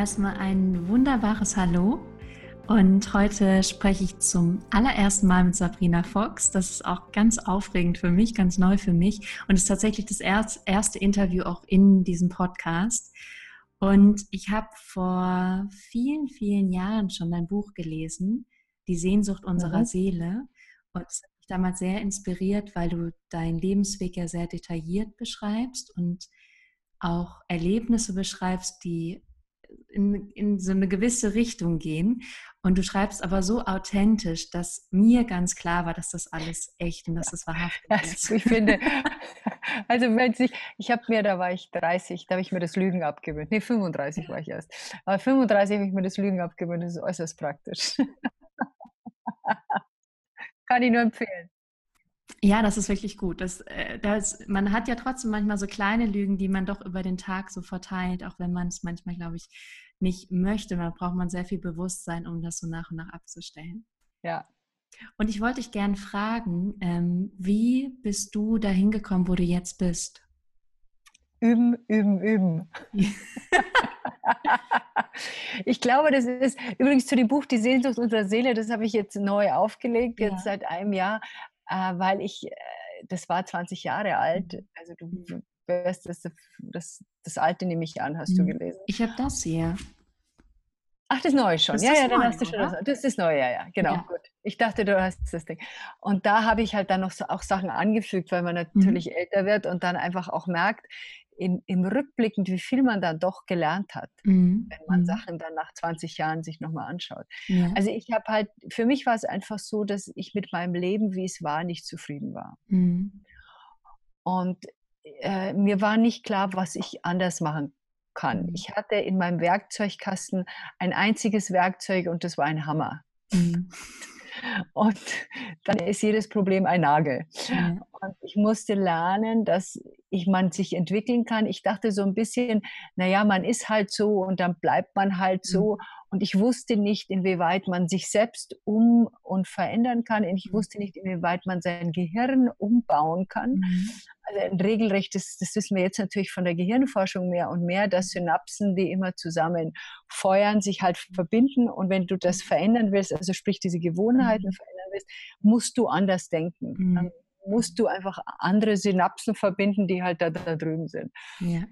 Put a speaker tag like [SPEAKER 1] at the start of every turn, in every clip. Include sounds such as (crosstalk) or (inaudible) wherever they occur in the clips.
[SPEAKER 1] Erstmal ein wunderbares Hallo. Und heute spreche ich zum allerersten Mal mit Sabrina Fox. Das ist auch ganz aufregend für mich, ganz neu für mich. Und es ist tatsächlich das erste Interview auch in diesem Podcast. Und ich habe vor vielen, vielen Jahren schon dein Buch gelesen, Die Sehnsucht unserer mhm. Seele. Und es hat mich damals sehr inspiriert, weil du deinen Lebensweg ja sehr detailliert beschreibst und auch Erlebnisse beschreibst, die in, in so eine gewisse Richtung gehen. Und du schreibst aber so authentisch, dass mir ganz klar war, dass das alles echt und dass das wahrhaftig
[SPEAKER 2] ist. Also ich finde, (laughs) also wenn sich, ich habe mir, da war ich 30, da habe ich mir das Lügen abgewöhnt. Nee, 35 war ich erst. Aber 35 habe ich mir das Lügen abgewöhnt, das ist äußerst praktisch. (laughs) Kann ich nur empfehlen.
[SPEAKER 1] Ja, das ist wirklich gut. Das, äh, das, man hat ja trotzdem manchmal so kleine Lügen, die man doch über den Tag so verteilt, auch wenn man es manchmal, glaube ich, nicht möchte. Da braucht man sehr viel Bewusstsein, um das so nach und nach abzustellen.
[SPEAKER 2] Ja.
[SPEAKER 1] Und ich wollte dich gerne fragen, ähm, wie bist du dahin gekommen, wo du jetzt bist?
[SPEAKER 2] Üben, üben, üben. (laughs) ich glaube, das ist übrigens zu dem Buch Die Sehnsucht unserer Seele, das habe ich jetzt neu aufgelegt, jetzt ja. seit einem Jahr äh, weil ich, äh, das war 20 Jahre alt, mhm. also du mhm. wirst das, das, das alte nehme ich an, hast du mhm. gelesen.
[SPEAKER 1] Ich habe das hier.
[SPEAKER 2] Ach, das neue schon. Das ja, ja, dann neu, hast du schon das. Das ist das neue, ja, ja. Genau, ja. gut. Ich dachte, du hast das Ding. Und da habe ich halt dann noch so auch Sachen angefügt, weil man natürlich mhm. älter wird und dann einfach auch merkt, in, im Rückblickend, wie viel man dann doch gelernt hat, mhm. wenn man mhm. Sachen dann nach 20 Jahren sich nochmal anschaut. Ja. Also ich habe halt, für mich war es einfach so, dass ich mit meinem Leben, wie es war, nicht zufrieden war. Mhm. Und äh, mir war nicht klar, was ich anders machen kann. Mhm. Ich hatte in meinem Werkzeugkasten ein einziges Werkzeug und das war ein Hammer. Mhm. (laughs) Und dann ist jedes Problem ein Nagel. Ja. Und ich musste lernen, dass ich, man sich entwickeln kann. Ich dachte so ein bisschen, naja, man ist halt so und dann bleibt man halt so. Mhm. Und ich wusste nicht, inwieweit man sich selbst um und verändern kann. Ich mhm. wusste nicht, inwieweit man sein Gehirn umbauen kann. Mhm. Also ein regelrechtes, das wissen wir jetzt natürlich von der Gehirnforschung mehr und mehr, dass Synapsen, die immer zusammen feuern, sich halt verbinden. Und wenn du das verändern willst, also sprich diese Gewohnheiten verändern willst, musst du anders denken. Mhm. Musst du einfach andere Synapsen verbinden, die halt da, da drüben sind. Ja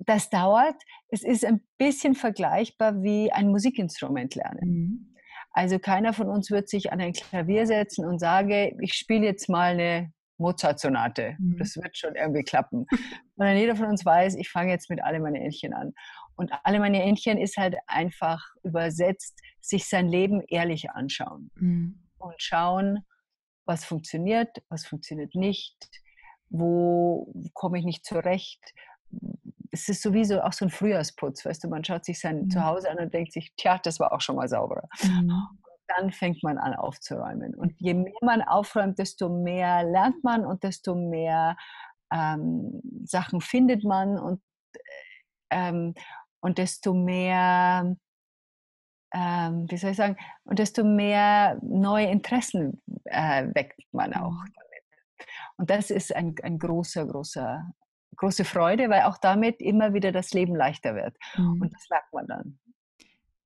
[SPEAKER 2] das dauert. Es ist ein bisschen vergleichbar wie ein Musikinstrument lernen. Mhm. Also keiner von uns wird sich an ein Klavier setzen und sage, ich spiele jetzt mal eine Mozart-Sonate. Mhm. Das wird schon irgendwie klappen. Sondern jeder von uns weiß, ich fange jetzt mit alle meine Entchen an. Und alle meine Entchen ist halt einfach übersetzt, sich sein Leben ehrlich anschauen mhm. und schauen, was funktioniert, was funktioniert nicht, wo komme ich nicht zurecht, es ist sowieso auch so ein Frühjahrsputz, weißt du, man schaut sich sein mhm. Zuhause an und denkt sich, tja, das war auch schon mal sauberer. Mhm. dann fängt man an aufzuräumen. Und je mehr man aufräumt, desto mehr lernt man und desto mehr ähm, Sachen findet man und, ähm, und desto mehr, ähm, wie soll ich sagen, und desto mehr neue Interessen äh, weckt man auch mhm. damit. Und das ist ein, ein großer, großer große Freude, weil auch damit immer wieder das Leben leichter wird. Mhm. Und das merkt man dann.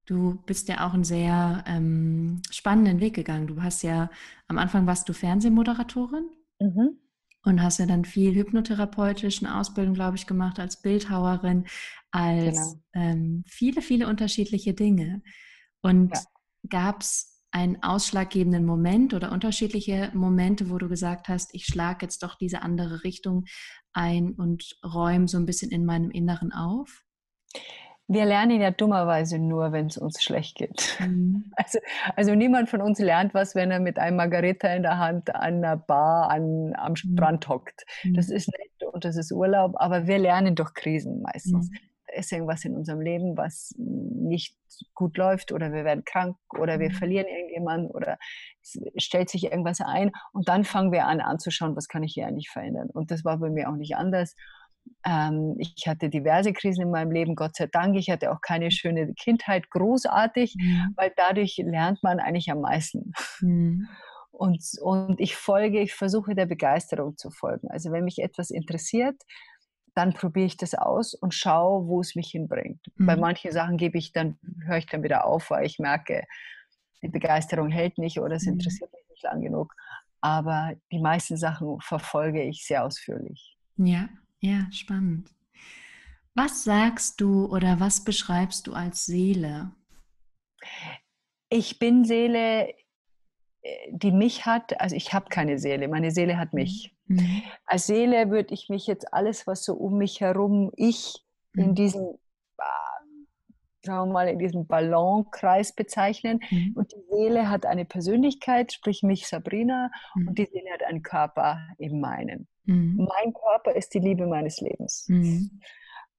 [SPEAKER 1] Du bist ja auch einen sehr ähm, spannenden Weg gegangen. Du hast ja, am Anfang warst du Fernsehmoderatorin mhm. und hast ja dann viel hypnotherapeutische Ausbildung, glaube ich, gemacht als Bildhauerin, als genau. ähm, viele, viele unterschiedliche Dinge. Und ja. gab es einen ausschlaggebenden Moment oder unterschiedliche Momente, wo du gesagt hast, ich schlage jetzt doch diese andere Richtung ein und räume so ein bisschen in meinem Inneren auf?
[SPEAKER 2] Wir lernen ja dummerweise nur, wenn es uns schlecht geht. Mhm. (laughs) Also, also niemand von uns lernt was, wenn er mit einem Margarita in der Hand an einer Bar an, am mhm. Strand hockt. Mhm. Das ist nett und das ist Urlaub, aber wir lernen durch Krisen meistens. Mhm ist irgendwas in unserem Leben, was nicht gut läuft oder wir werden krank oder wir mhm. verlieren irgendjemanden oder es stellt sich irgendwas ein und dann fangen wir an anzuschauen, was kann ich hier eigentlich verändern. Und das war bei mir auch nicht anders. Ähm, ich hatte diverse Krisen in meinem Leben, Gott sei Dank. Ich hatte auch keine schöne Kindheit, großartig, mhm. weil dadurch lernt man eigentlich am meisten. Mhm. Und, und ich folge, ich versuche der Begeisterung zu folgen. Also wenn mich etwas interessiert, dann probiere ich das aus und schaue, wo es mich hinbringt. Mhm. Bei manchen Sachen gebe ich dann, höre ich dann wieder auf, weil ich merke, die Begeisterung hält nicht oder es mhm. interessiert mich nicht lang genug. Aber die meisten Sachen verfolge ich sehr ausführlich.
[SPEAKER 1] Ja, ja, spannend. Was sagst du oder was beschreibst du als Seele?
[SPEAKER 2] Ich bin Seele, die mich hat, also ich habe keine Seele, meine Seele hat mich. Mhm. mhm. Als Seele würde ich mich jetzt alles, was so um mich herum, ich mhm. in diesem, ah, sagen wir mal, in diesem Ballonkreis bezeichnen. Mhm. Und die Seele hat eine Persönlichkeit, sprich mich Sabrina, mhm. und die Seele hat einen Körper, eben meinen. Mhm. Mein Körper ist die Liebe meines Lebens.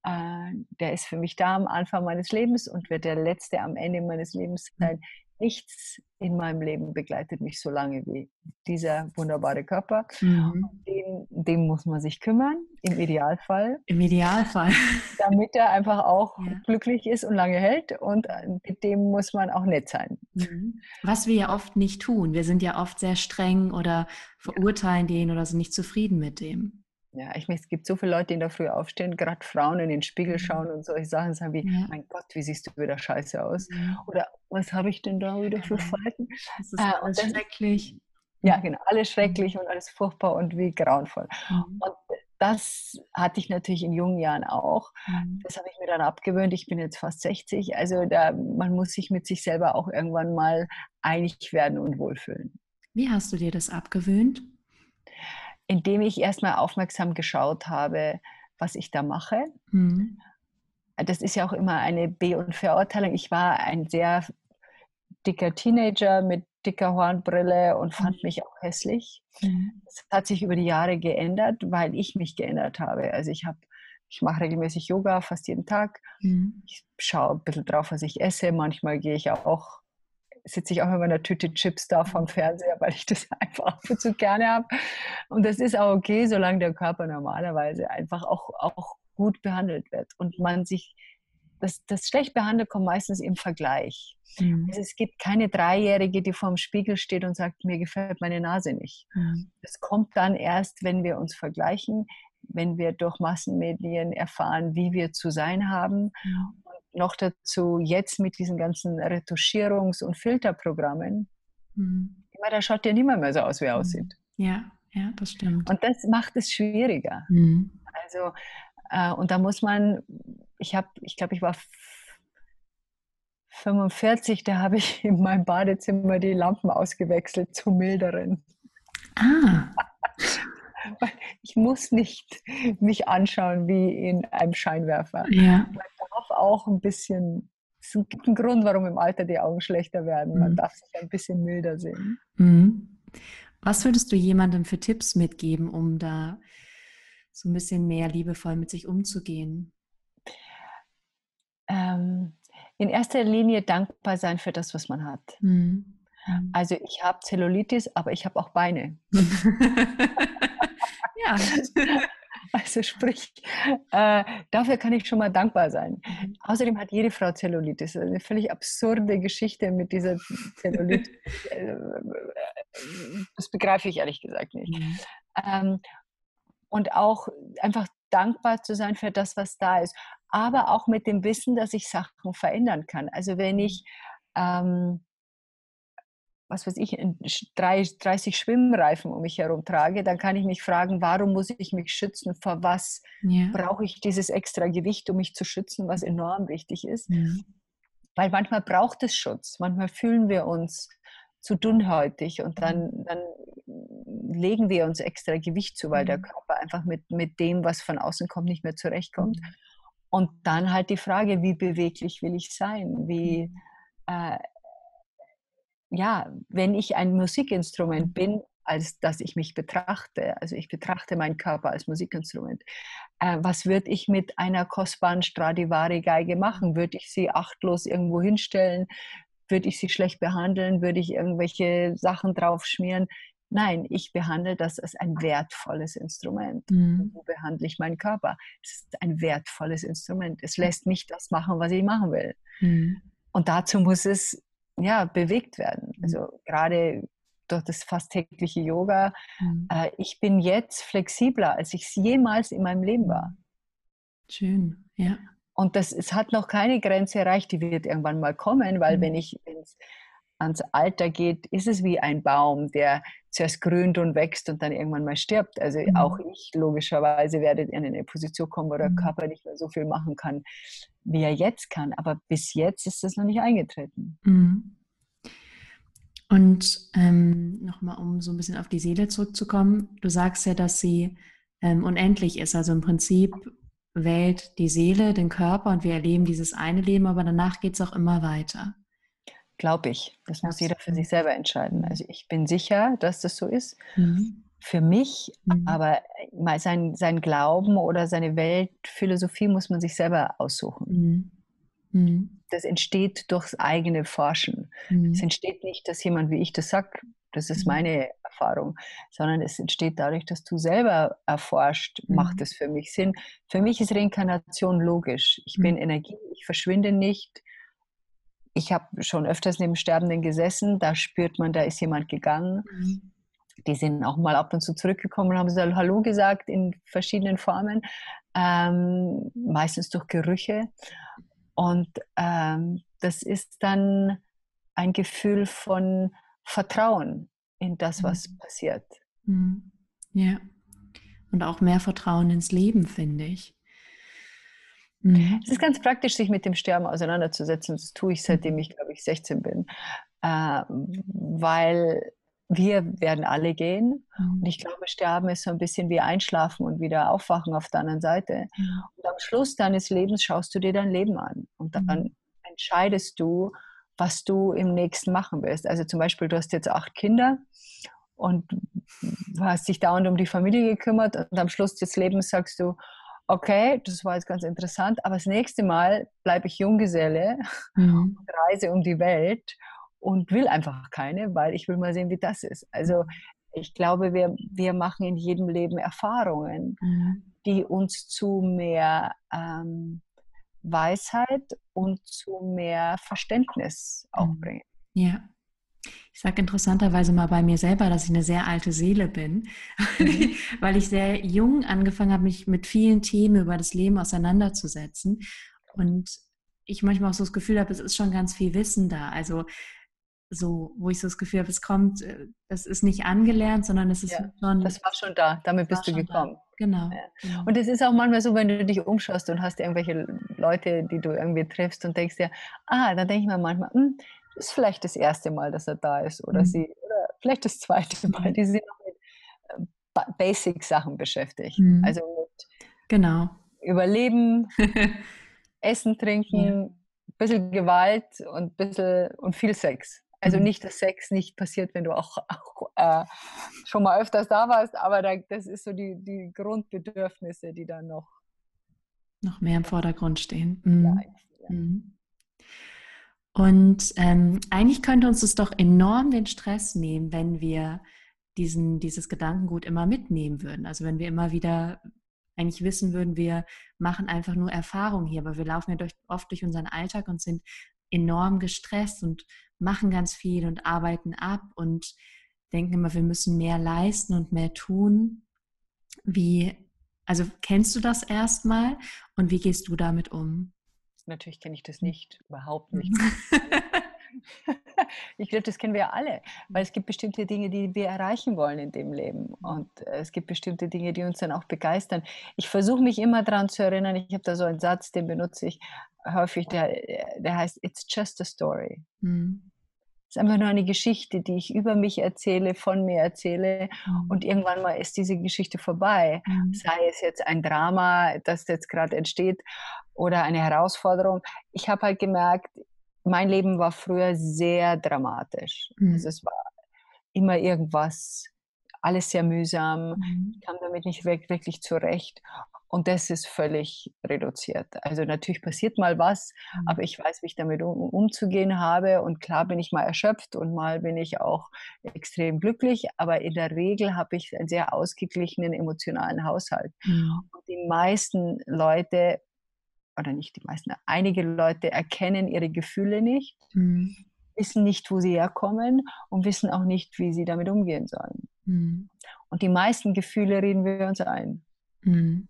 [SPEAKER 2] Äh, der ist für mich da am Anfang meines Lebens und wird der letzte am Ende meines Lebens sein nichts in meinem Leben begleitet mich so lange wie dieser wunderbare Körper. Mhm. Dem, dem, muss man sich kümmern, im Idealfall.
[SPEAKER 1] Im Idealfall. (laughs)
[SPEAKER 2] Damit er einfach auch ja. glücklich ist und lange hält und äh, mit dem muss man auch nett sein.
[SPEAKER 1] Mhm. Was wir ja oft nicht tun. Wir sind ja oft sehr streng oder verurteilen den oder sind nicht zufrieden mit dem.
[SPEAKER 2] Ja, ich meine, es gibt so viele Leute, die in der Früh aufstehen, gerade Frauen in den Spiegel mhm. schauen und solche Sachen sagen wie, ja. mein Gott, wie siehst du wieder scheiße aus? Mhm. Oder was habe ich denn da wieder für Falten?
[SPEAKER 1] Das ist äh, alles dann, schrecklich.
[SPEAKER 2] Ja, genau, alles mhm. schrecklich und alles furchtbar und wie grauenvoll. Mhm. Und das hatte ich natürlich in jungen Jahren auch. Mhm. Das habe ich mir dann abgewöhnt. Ich bin jetzt fast 60. Also da, man muss sich mit sich selber auch irgendwann mal einig werden und wohlfühlen.
[SPEAKER 1] Wie hast du dir das abgewöhnt?
[SPEAKER 2] Indem ich erstmal aufmerksam geschaut habe, was ich da mache. Mhm. Das ist ja auch immer eine Be- und Verurteilung. Ich war ein sehr dicker Teenager mit dicker Hornbrille und fand mhm. mich auch hässlich. Mhm. Das hat sich über die Jahre geändert, weil ich mich geändert habe. Also ich habe ich mache regelmäßig Yoga, fast jeden Tag. Mhm. Ich schaue ein bisschen drauf, was ich esse. Manchmal gehe ich auch sitze ich auch mit meiner Tüte Chips da vom Fernseher, weil ich das (laughs) einfach ab und zu gerne habe. Und das ist auch okay, solange der Körper normalerweise einfach auch, auch gut behandelt wird und man sich das, das schlecht behandelt kommt meistens im Vergleich. Mhm. Also es gibt keine Dreijährige, die vor dem Spiegel steht und sagt, mir gefällt meine Nase nicht. Mhm. Das kommt dann erst, wenn wir uns vergleichen, wenn wir durch Massenmedien erfahren, wie wir zu sein haben. Mhm noch dazu jetzt mit diesen ganzen Retuschierungs- und Filterprogrammen, mhm. da schaut ja niemand mehr so aus, wie er mhm. aussieht.
[SPEAKER 1] Ja, ja, das stimmt.
[SPEAKER 2] Und das macht es schwieriger. Mhm. Also, äh, und da muss man, ich habe, ich glaube, ich war 45, da habe ich in meinem Badezimmer die Lampen ausgewechselt zu milderen. Ah. (laughs) Ich muss nicht mich anschauen wie in einem Scheinwerfer. Ja darf auch ein bisschen, es gibt einen Grund, warum im Alter die Augen schlechter werden. Man mhm. darf sich ein bisschen milder sehen.
[SPEAKER 1] Mhm. Was würdest du jemandem für Tipps mitgeben, um da so ein bisschen mehr liebevoll mit sich umzugehen?
[SPEAKER 2] Ähm, in erster Linie dankbar sein für das, was man hat. Mhm. Also ich habe Zellulitis, aber ich habe auch Beine. (laughs) ja. (laughs) (laughs) Also sprich, äh, dafür kann ich schon mal dankbar sein. Mhm. Außerdem hat jede Frau Zellulitis. Eine völlig absurde Geschichte mit dieser Zellulitis. (laughs) Äh, das begreife ich ehrlich gesagt nicht. Mhm. Ähm, und auch einfach dankbar zu sein für das, was da ist. Aber auch mit dem Wissen, dass ich Sachen verändern kann. Also wenn ich ähm, was weiß ich, 30 Schwimmreifen um mich herum trage, dann kann ich mich fragen, warum muss ich mich schützen? Vor was ja. brauche ich dieses extra Gewicht, um mich zu schützen, was enorm wichtig ist? Ja. Weil manchmal braucht es Schutz. Manchmal fühlen wir uns zu dünnhäutig und dann, dann legen wir uns extra Gewicht zu, weil der Körper einfach mit, mit dem, was von außen kommt, nicht mehr zurechtkommt. Und dann halt die Frage, wie beweglich will ich sein? Wie, äh, ja, wenn ich ein Musikinstrument bin, als dass ich mich betrachte, also ich betrachte meinen Körper als Musikinstrument, äh, was würde ich mit einer kostbaren Stradivari-Geige machen? Würde ich sie achtlos irgendwo hinstellen? Würde ich sie schlecht behandeln? Würde ich irgendwelche Sachen drauf schmieren? Nein, ich behandle das als ein wertvolles Instrument. Mhm. So behandle ich meinen Körper. Es ist ein wertvolles Instrument. Es lässt mich das machen, was ich machen will. Mhm. Und dazu muss es ja, bewegt werden. Mhm. Also gerade durch das fast tägliche Yoga. Mhm. Äh, ich bin jetzt flexibler, als ich es jemals in meinem Leben war.
[SPEAKER 1] Schön, ja.
[SPEAKER 2] Und das, es hat noch keine Grenze erreicht, die wird irgendwann mal kommen, weil mhm. wenn ich ins, ans Alter geht, ist es wie ein Baum, der zuerst grünt und wächst und dann irgendwann mal stirbt. Also mhm. auch ich logischerweise werde in eine Position kommen, wo der mhm. Körper nicht mehr so viel machen kann, wie er jetzt kann. Aber bis jetzt ist das noch nicht eingetreten.
[SPEAKER 1] Mhm. Und ähm, nochmal, um so ein bisschen auf die Seele zurückzukommen, du sagst ja, dass sie ähm, unendlich ist. Also im Prinzip wählt die Seele den Körper und wir erleben dieses eine Leben, aber danach geht es auch immer weiter.
[SPEAKER 2] Glaube ich. Das muss jeder für sich selber entscheiden. Also ich bin sicher, dass das so ist. Mhm. Für mich, mhm. aber mal sein, sein Glauben oder seine Weltphilosophie muss man sich selber aussuchen. Mhm. mhm das entsteht durchs eigene Forschen. Mhm. Es entsteht nicht, dass jemand wie ich das sagt, das ist mhm. meine Erfahrung, sondern es entsteht dadurch, dass du selber erforscht, mhm. macht es für mich Sinn. Für mich ist Reinkarnation logisch. Ich mhm. bin Energie, ich verschwinde nicht. Ich habe schon öfters neben Sterbenden gesessen, da spürt man, da ist jemand gegangen. Mhm. Die sind auch mal ab und zu zurückgekommen und haben so Hallo gesagt in verschiedenen Formen, ähm, meistens durch Gerüche. Und ähm, das ist dann ein Gefühl von Vertrauen in das, was mhm. passiert.
[SPEAKER 1] Mhm. Ja. Und auch mehr Vertrauen ins Leben, finde ich.
[SPEAKER 2] Mhm. Es ist ganz praktisch, sich mit dem Sterben auseinanderzusetzen. Das tue ich, seitdem ich, glaube ich, 16 bin. Äh, weil wir werden alle gehen. Mhm. Und ich glaube, Sterben ist so ein bisschen wie Einschlafen und wieder Aufwachen auf der anderen Seite. Und am Schluss deines Lebens schaust du dir dein Leben an und dann mhm. entscheidest du, was du im nächsten machen willst. Also zum Beispiel, du hast jetzt acht Kinder und hast dich dauernd um die Familie gekümmert und am Schluss des Lebens sagst du, okay, das war jetzt ganz interessant, aber das nächste Mal bleibe ich Junggeselle mhm. (laughs) und reise um die Welt und will einfach keine, weil ich will mal sehen, wie das ist. Also ich glaube, wir, wir machen in jedem Leben Erfahrungen, mhm. die uns zu mehr ähm, Weisheit und zu mehr Verständnis auch mhm. bringen.
[SPEAKER 1] Ja. Ich sage interessanterweise mal bei mir selber, dass ich eine sehr alte Seele bin, mhm. (laughs) weil ich sehr jung angefangen habe, mich mit vielen Themen über das Leben auseinanderzusetzen. Und ich manchmal auch so das Gefühl habe, es ist schon ganz viel Wissen da. Also so, wo ich so das Gefühl habe, es kommt, äh, das ist nicht angelernt, sondern es ist ja,
[SPEAKER 2] schon. Das war schon da, damit bist du gekommen. Da.
[SPEAKER 1] Genau. Ja.
[SPEAKER 2] Genau. Und es ist auch manchmal so, wenn du dich umschaust und hast irgendwelche Leute, die du irgendwie triffst und denkst dir, ah, dann denke ich mir manchmal, hm, ist vielleicht das erste Mal, dass er da ist oder mhm. sie, oder vielleicht das zweite (laughs) Mal. Die sind noch mit äh, Basic-Sachen beschäftigt. Mhm. Also mit
[SPEAKER 1] genau.
[SPEAKER 2] Überleben, (laughs) Essen, Trinken, ja. ein bisschen Gewalt und, bisschen, und viel Sex. Also mhm. nicht, dass Sex nicht passiert, wenn du auch, auch äh, schon mal öfters da warst, aber da, das ist so die, die Grundbedürfnisse, die dann noch
[SPEAKER 1] noch mehr im Vordergrund stehen. Mhm. Ja, ja. Mhm. Und ähm, eigentlich könnte uns das doch enorm den Stress nehmen, wenn wir diesen, dieses Gedankengut immer mitnehmen würden. Also wenn wir immer wieder eigentlich wissen würden, wir machen einfach nur Erfahrung hier, aber wir laufen ja durch, oft durch unseren Alltag und sind enorm gestresst und machen ganz viel und arbeiten ab und denken immer, wir müssen mehr leisten und mehr tun. Wie, also kennst du das erstmal und wie gehst du damit um?
[SPEAKER 2] Natürlich kenne ich das nicht, überhaupt nicht. (laughs) ich glaube, das kennen wir alle, weil es gibt bestimmte Dinge, die wir erreichen wollen in dem Leben und es gibt bestimmte Dinge, die uns dann auch begeistern. Ich versuche mich immer daran zu erinnern, ich habe da so einen Satz, den benutze ich häufig, der, der heißt, it's just a story. Mhm. Es ist einfach nur eine Geschichte, die ich über mich erzähle, von mir erzähle. Mhm. Und irgendwann mal ist diese Geschichte vorbei. Mhm. Sei es jetzt ein Drama, das jetzt gerade entsteht, oder eine Herausforderung. Ich habe halt gemerkt, mein Leben war früher sehr dramatisch. Mhm. Also es war immer irgendwas, alles sehr mühsam. Mhm. Ich kam damit nicht wirklich zurecht. Und das ist völlig reduziert. Also natürlich passiert mal was, mhm. aber ich weiß, wie ich damit um, umzugehen habe. Und klar bin ich mal erschöpft und mal bin ich auch extrem glücklich. Aber in der Regel habe ich einen sehr ausgeglichenen emotionalen Haushalt. Mhm. Und die meisten Leute, oder nicht die meisten, einige Leute erkennen ihre Gefühle nicht, mhm. wissen nicht, wo sie herkommen und wissen auch nicht, wie sie damit umgehen sollen. Mhm. Und die meisten Gefühle reden wir uns ein.
[SPEAKER 1] Mhm.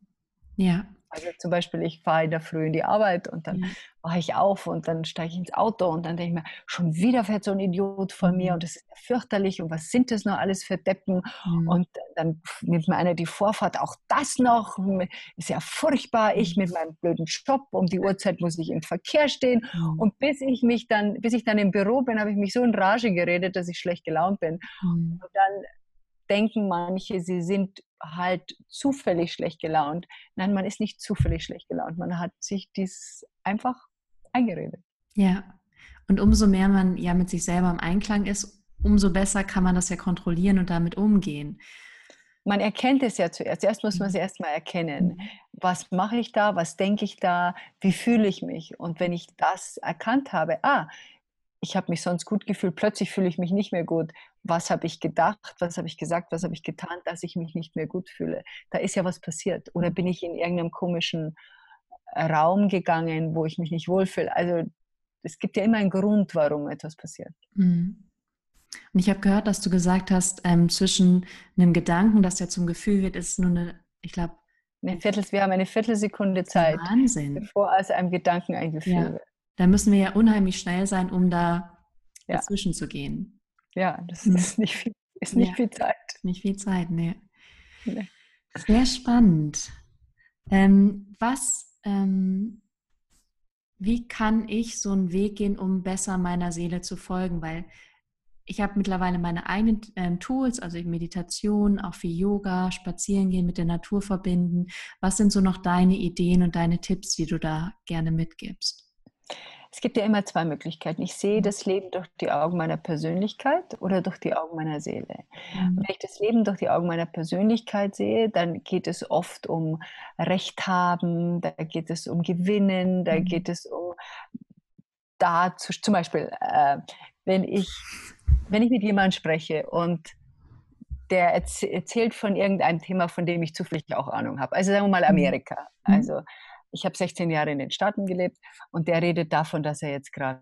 [SPEAKER 1] Ja,
[SPEAKER 2] Also zum Beispiel, ich fahre in der Früh in die Arbeit und dann mhm. wache ich auf und dann steige ich ins Auto und dann denke ich mir, schon wieder fährt so ein Idiot vor mir mhm. und das ist ja fürchterlich und was sind das noch alles für Deppen? Mhm. Und dann nimmt mir einer die Vorfahrt, auch das noch, ist ja furchtbar, ich mhm. mit meinem blöden Job, um die Uhrzeit muss ich im Verkehr stehen mhm. und bis ich mich dann, bis ich dann im Büro bin, habe ich mich so in Rage geredet, dass ich schlecht gelaunt bin. Mhm. Und dann denken manche, sie sind halt zufällig schlecht gelaunt. Nein, man ist nicht zufällig schlecht gelaunt. Man hat sich dies einfach eingeredet.
[SPEAKER 1] Ja. Und umso mehr man ja mit sich selber im Einklang ist, umso besser kann man das ja kontrollieren und damit umgehen.
[SPEAKER 2] Man erkennt es ja zuerst. Zuerst muss man es mhm. erstmal erkennen. Mhm. Was mache ich da? Was denke ich da? Wie fühle ich mich? Und wenn ich das erkannt habe, ah, ich habe mich sonst gut gefühlt, plötzlich fühle ich mich nicht mehr gut. Was habe ich gedacht, was habe ich gesagt, was habe ich getan, dass ich mich nicht mehr gut fühle? Da ist ja was passiert. Oder bin ich in irgendeinem komischen Raum gegangen, wo ich mich nicht wohlfühle? Also es gibt ja immer einen Grund, warum etwas passiert.
[SPEAKER 1] Mhm. Und ich habe gehört, dass du gesagt hast, ähm, zwischen einem Gedanken, das ja zum Gefühl wird, ist nur eine, ich glaube,
[SPEAKER 2] wir haben eine Viertelsekunde Zeit,
[SPEAKER 1] Wahnsinn.
[SPEAKER 2] bevor aus einem Gedanken ein Gefühl
[SPEAKER 1] ja.
[SPEAKER 2] wird
[SPEAKER 1] da müssen wir ja unheimlich schnell sein, um da ja. dazwischen zu gehen.
[SPEAKER 2] Ja, das hm. ist nicht viel, ist nicht ja. viel Zeit.
[SPEAKER 1] Nicht viel Zeit, nee. nee. Sehr spannend. Ähm, was, ähm, wie kann ich so einen Weg gehen, um besser meiner Seele zu folgen? Weil ich habe mittlerweile meine eigenen ähm, Tools, also Meditation, auch für Yoga, Spazieren gehen, mit der Natur verbinden. Was sind so noch deine Ideen und deine Tipps, die du da gerne mitgibst?
[SPEAKER 2] Es gibt ja immer zwei Möglichkeiten. Ich sehe mhm. das Leben durch die Augen meiner Persönlichkeit oder durch die Augen meiner Seele. Mhm. Wenn ich das Leben durch die Augen meiner Persönlichkeit sehe, dann geht es oft um Recht haben, da geht es um Gewinnen, da mhm. geht es um dazu, zum Beispiel, äh, wenn ich, wenn ich mit jemandem spreche und der erzählt von irgendeinem Thema, von dem ich zufällig auch Ahnung habe. Also sagen wir mal mhm. Amerika. Also ich habe 16 Jahre in den Staaten gelebt und der redet davon, dass er jetzt gerade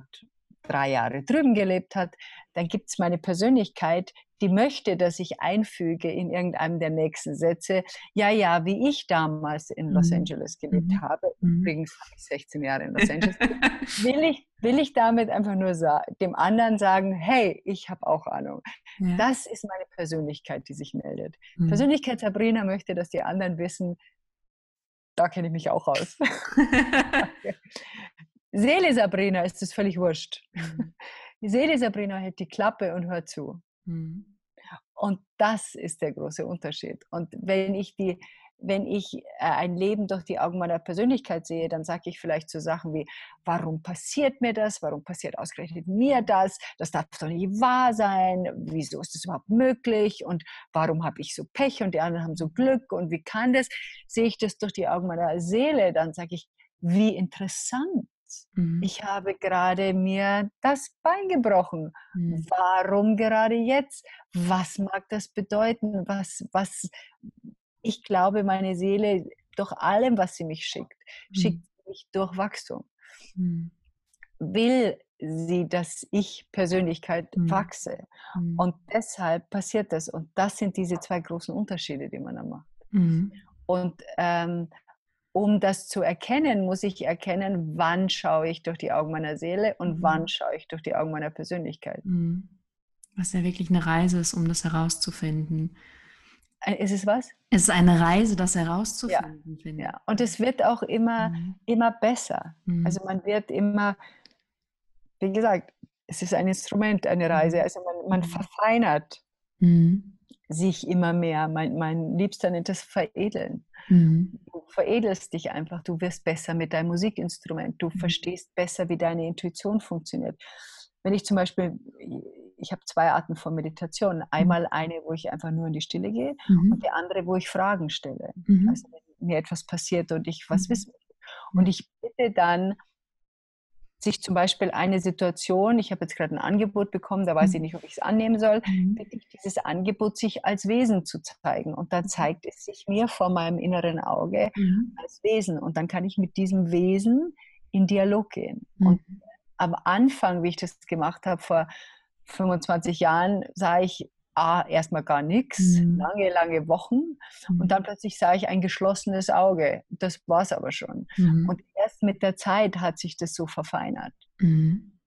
[SPEAKER 2] drei Jahre drüben gelebt hat. Dann gibt es meine Persönlichkeit, die möchte, dass ich einfüge in irgendeinem der nächsten Sätze, ja, ja, wie ich damals in Los mhm. Angeles gelebt mhm. habe, mhm. übrigens habe ich 16 Jahre in (laughs) Los Angeles will ich, will ich damit einfach nur dem anderen sagen, hey, ich habe auch Ahnung. Ja. Das ist meine Persönlichkeit, die sich meldet. Mhm. Persönlichkeit Sabrina möchte, dass die anderen wissen, da kenne ich mich auch aus. (laughs) Seele Sabrina ist es völlig wurscht. Mhm. Die Seele Sabrina hält die Klappe und hört zu. Mhm. Und das ist der große Unterschied. Und wenn ich die, wenn ich äh, ein Leben durch die Augen meiner Persönlichkeit sehe, dann sage ich vielleicht so Sachen wie, warum passiert mir das? Warum passiert ausgerechnet mir das? Das darf doch nicht wahr sein. Wieso ist das überhaupt möglich? Und warum habe ich so Pech und die anderen haben so Glück? Und wie kann das? Sehe ich das durch die Augen meiner Seele, dann sage ich, wie interessant. Mhm. Ich habe gerade mir das Bein gebrochen. Mhm. Warum gerade jetzt? Was mag das bedeuten? Was, was, ich glaube, meine Seele, durch allem, was sie mich schickt, mhm. schickt mich durch Wachstum. Mhm. Will sie, dass ich Persönlichkeit mhm. wachse. Mhm. Und deshalb passiert das. Und das sind diese zwei großen Unterschiede, die man da macht. Mhm. Und ähm, um das zu erkennen, muss ich erkennen, wann schaue ich durch die Augen meiner Seele und mhm. wann schaue ich durch die Augen meiner Persönlichkeit.
[SPEAKER 1] Was ja wirklich eine Reise ist, um das herauszufinden.
[SPEAKER 2] Ist es was?
[SPEAKER 1] Es ist eine Reise, das herauszufinden,
[SPEAKER 2] ja. finde ich. Ja, und es wird auch immer, mhm. immer besser. Mhm. Also man wird immer, wie gesagt, es ist ein Instrument, eine Reise. Mhm. Also man, man mhm. verfeinert mhm. sich immer mehr. Mein, mein Liebster nennt das Veredeln. Mhm. Du veredelst dich einfach, du wirst besser mit deinem Musikinstrument, du verstehst besser, wie deine Intuition funktioniert. Wenn ich zum Beispiel ich habe zwei Arten von Meditation. Mhm. Einmal eine, wo ich einfach nur in die Stille gehe mhm. und die andere, wo ich Fragen stelle. Mhm. Also wenn mir etwas passiert und ich was mhm. wissen will. Und ich bitte dann, sich zum Beispiel eine Situation, ich habe jetzt gerade ein Angebot bekommen, da weiß ich mhm. nicht, ob ich es annehmen soll, mhm. bitte ich dieses Angebot sich als Wesen zu zeigen. Und dann zeigt es sich mir vor meinem inneren Auge als Wesen. Und dann kann ich mit diesem Wesen in Dialog gehen. Und am Anfang, wie ich das gemacht habe, vor 25 Jahren sah ich ah, erstmal gar nichts, mhm. lange, lange Wochen. Mhm. Und dann plötzlich sah ich ein geschlossenes Auge. Das war es aber schon. Mhm. Und erst mit der Zeit hat sich das so verfeinert. Mhm.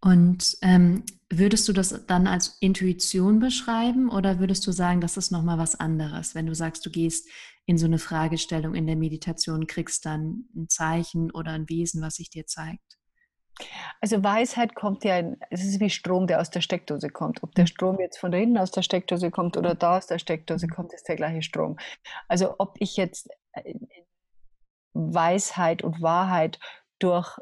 [SPEAKER 1] Und ähm, würdest du das dann als Intuition beschreiben oder würdest du sagen, das ist nochmal was anderes? Wenn du sagst, du gehst in so eine Fragestellung in der Meditation, kriegst dann ein Zeichen oder ein Wesen, was sich dir zeigt?
[SPEAKER 2] Also Weisheit kommt ja, es ist wie Strom, der aus der Steckdose kommt. Ob der Strom jetzt von da hinten aus der Steckdose kommt oder da aus der Steckdose kommt, ist der gleiche Strom. Also ob ich jetzt äh, Weisheit und Wahrheit durch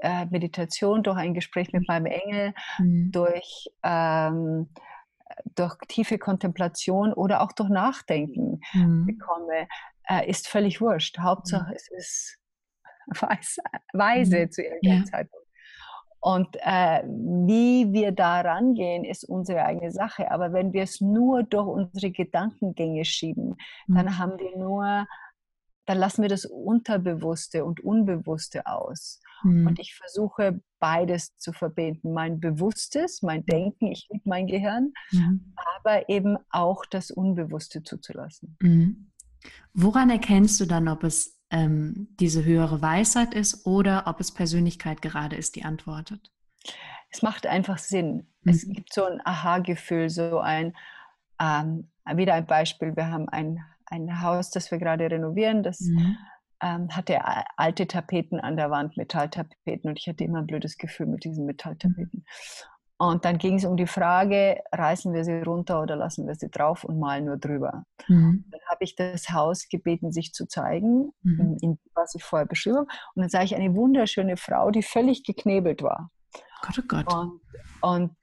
[SPEAKER 2] äh, Meditation, durch ein Gespräch mit meinem Engel, mhm. durch, ähm, durch tiefe Kontemplation oder auch durch Nachdenken mhm. bekomme, äh, ist völlig wurscht. Hauptsache, mhm. es ist weise, weise mhm. zu irgendeinem ja. Zeitpunkt. Und äh, wie wir da rangehen, ist unsere eigene Sache. Aber wenn wir es nur durch unsere Gedankengänge schieben, mhm. dann haben wir nur, dann lassen wir das Unterbewusste und Unbewusste aus. Mhm. Und ich versuche beides zu verbinden. Mein Bewusstes, mein Denken, ich liebe mein Gehirn, mhm. aber eben auch das Unbewusste zuzulassen.
[SPEAKER 1] Woran erkennst du dann, ob es ähm, diese höhere Weisheit ist oder ob es Persönlichkeit gerade ist, die antwortet?
[SPEAKER 2] Es macht einfach Sinn. Mhm. Es gibt so ein Aha-Gefühl, so ein, ähm, wieder ein Beispiel. Wir haben ein, ein Haus, das wir gerade renovieren, das mhm. ähm, hatte alte Tapeten an der Wand, Metalltapeten und ich hatte immer ein blödes Gefühl mit diesen Metalltapeten. Mhm. Und dann ging es um die Frage, reißen wir sie runter oder lassen wir sie drauf und malen nur drüber. Mhm. Dann habe ich das Haus gebeten, sich zu zeigen, mhm. in, was ich vorher beschrieben habe. Und dann sah ich eine wunderschöne Frau, die völlig geknebelt war.
[SPEAKER 1] Gott, oh Gott.
[SPEAKER 2] Und, und,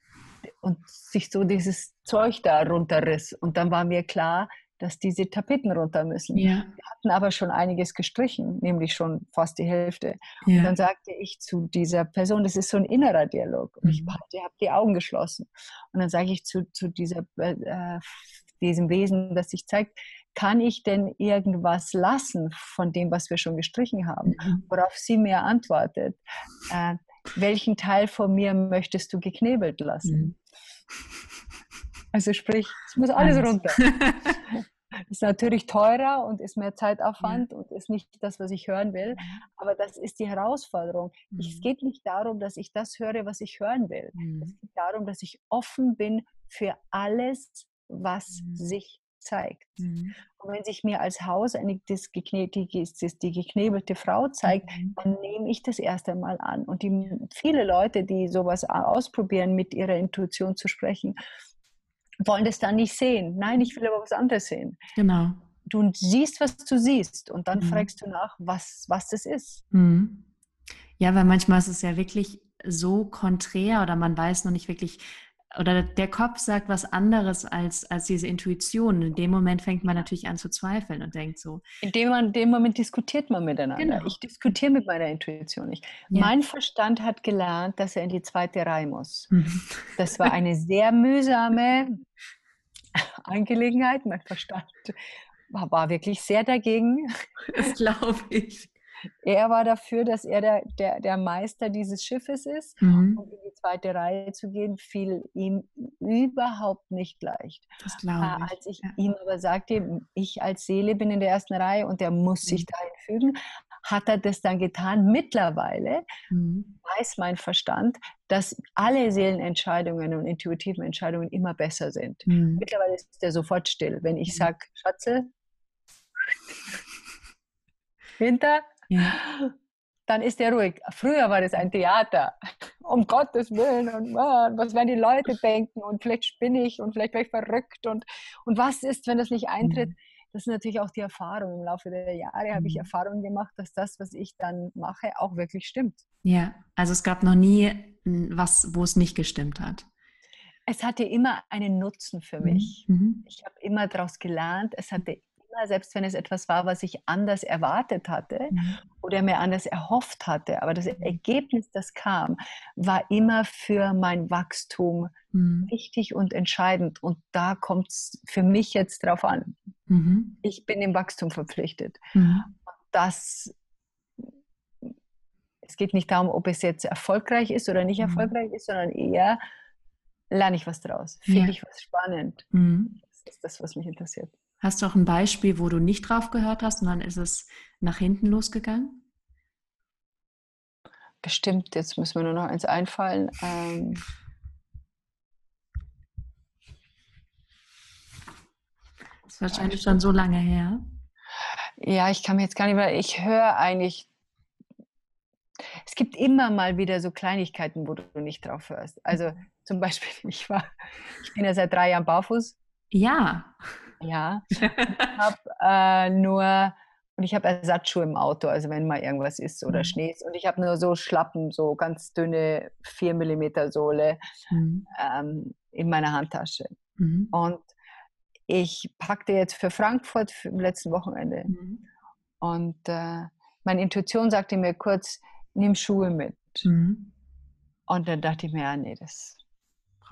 [SPEAKER 2] und sich so dieses Zeug da runterriss. Und dann war mir klar, dass diese Tapeten runter müssen. Ja. Wir hatten aber schon einiges gestrichen, nämlich schon fast die Hälfte. Ja. Und dann sagte ich zu dieser Person, das ist so ein innerer Dialog. Und ich mhm. habe die Augen geschlossen. Und dann sage ich zu, zu dieser, äh, diesem Wesen, das sich zeigt, kann ich denn irgendwas lassen von dem, was wir schon gestrichen haben? Mhm. Worauf sie mir antwortet, äh, welchen Teil von mir möchtest du geknebelt lassen? Mhm. Also sprich, es muss alles. runter. (laughs) ist natürlich teurer und ist mehr Zeitaufwand ja. und ist nicht das, was ich hören will. Mhm. Aber das ist die Herausforderung. Mhm. Es geht nicht darum, dass ich das höre, was ich hören will. Mhm. Es geht darum, dass ich offen bin für alles, was mhm. sich zeigt. Mhm. Und wenn sich mir als Haus eine, die geknebelte Frau zeigt, mhm. dann nehme ich das erst einmal an. Und die, viele Leute, die sowas ausprobieren, mit ihrer Intuition zu sprechen, wollen das dann nicht sehen. Nein, ich will aber was anderes sehen.
[SPEAKER 1] Genau.
[SPEAKER 2] Du siehst, was du siehst und dann mhm. fragst du nach, was, was das ist. Mhm.
[SPEAKER 1] Ja, weil manchmal ist es ja wirklich so konträr oder man weiß noch nicht wirklich, oder der Kopf sagt was anderes als, als diese Intuition. In dem Moment fängt man natürlich an zu zweifeln und denkt so.
[SPEAKER 2] In dem, in dem Moment diskutiert man miteinander. Genau. Ich diskutiere mit meiner Intuition nicht. Ja. Mein Verstand hat gelernt, dass er in die zweite Reihe muss. Mhm. Das war eine sehr mühsame (laughs) Angelegenheit. Mein Verstand war wirklich sehr dagegen.
[SPEAKER 1] Das glaube ich.
[SPEAKER 2] Er war dafür, dass er der, der, der Meister dieses Schiffes ist. Mhm. Und in die zweite Reihe zu gehen, fiel ihm überhaupt nicht leicht.
[SPEAKER 1] Das glaube
[SPEAKER 2] äh, ich. Als ich ja. ihm aber sagte, ich als Seele bin in der ersten Reihe und er muss mhm. sich dahin fügen, hat er das dann getan. Mittlerweile mhm. weiß mein Verstand, dass alle Seelenentscheidungen und intuitiven Entscheidungen immer besser sind. Mhm. Mittlerweile ist er sofort still. Wenn ich mhm. sage, Schatze, hinter, ja. Dann ist er ruhig. Früher war das ein Theater. (laughs) Um Gottes Willen. Und was werden die Leute denken? Und vielleicht spinne ich und vielleicht werde ich verrückt. Und, und was ist, wenn das nicht eintritt? Mhm. Das ist natürlich auch die Erfahrung. Im Laufe der Jahre habe ich mhm. Erfahrungen gemacht, dass das, was ich dann mache, auch wirklich stimmt.
[SPEAKER 1] Ja, also es gab noch nie was, wo es nicht gestimmt hat.
[SPEAKER 2] Es hatte immer einen Nutzen für mhm. mich. Mhm. Ich habe immer daraus gelernt. Es hatte immer, selbst wenn es etwas war, was ich anders erwartet hatte mhm. oder mir anders erhofft hatte. Aber das Ergebnis, das kam, war immer für mein Wachstum mhm. wichtig und entscheidend. Und da kommt es für mich jetzt drauf an. Mhm. Ich bin im Wachstum verpflichtet. Mhm. Das es geht nicht darum, ob es jetzt erfolgreich ist oder nicht mhm. erfolgreich ist, sondern eher, lerne ich was draus. Finde ja. ich was spannend. Mhm. Das ist das, was mich interessiert.
[SPEAKER 1] Hast du auch ein Beispiel, wo du nicht drauf gehört hast und dann ist es nach hinten losgegangen?
[SPEAKER 2] Bestimmt, jetzt müssen wir nur noch eins einfallen. Ähm,
[SPEAKER 1] das ist wahrscheinlich schon so lange her.
[SPEAKER 2] Ja, ich kann mir jetzt gar nicht mehr, ich höre eigentlich, es gibt immer mal wieder so Kleinigkeiten, wo du nicht drauf hörst. Also zum Beispiel, (laughs) ich war, ich bin ja seit drei Jahren barfuß.
[SPEAKER 1] Ja.
[SPEAKER 2] Ja. Ich (laughs) habe äh, nur und ich habe Ersatzschuhe im Auto, also wenn mal irgendwas ist oder mhm. Schnee ist. Und ich habe nur so Schlappen, so ganz dünne 4 mm Sohle mhm. ähm, in meiner Handtasche. Mhm. Und ich packte jetzt für Frankfurt im letzten Wochenende. Mhm. Und äh, meine Intuition sagte mir kurz, nimm Schuhe mit. Mhm. Und dann dachte ich mir, ja, nee, das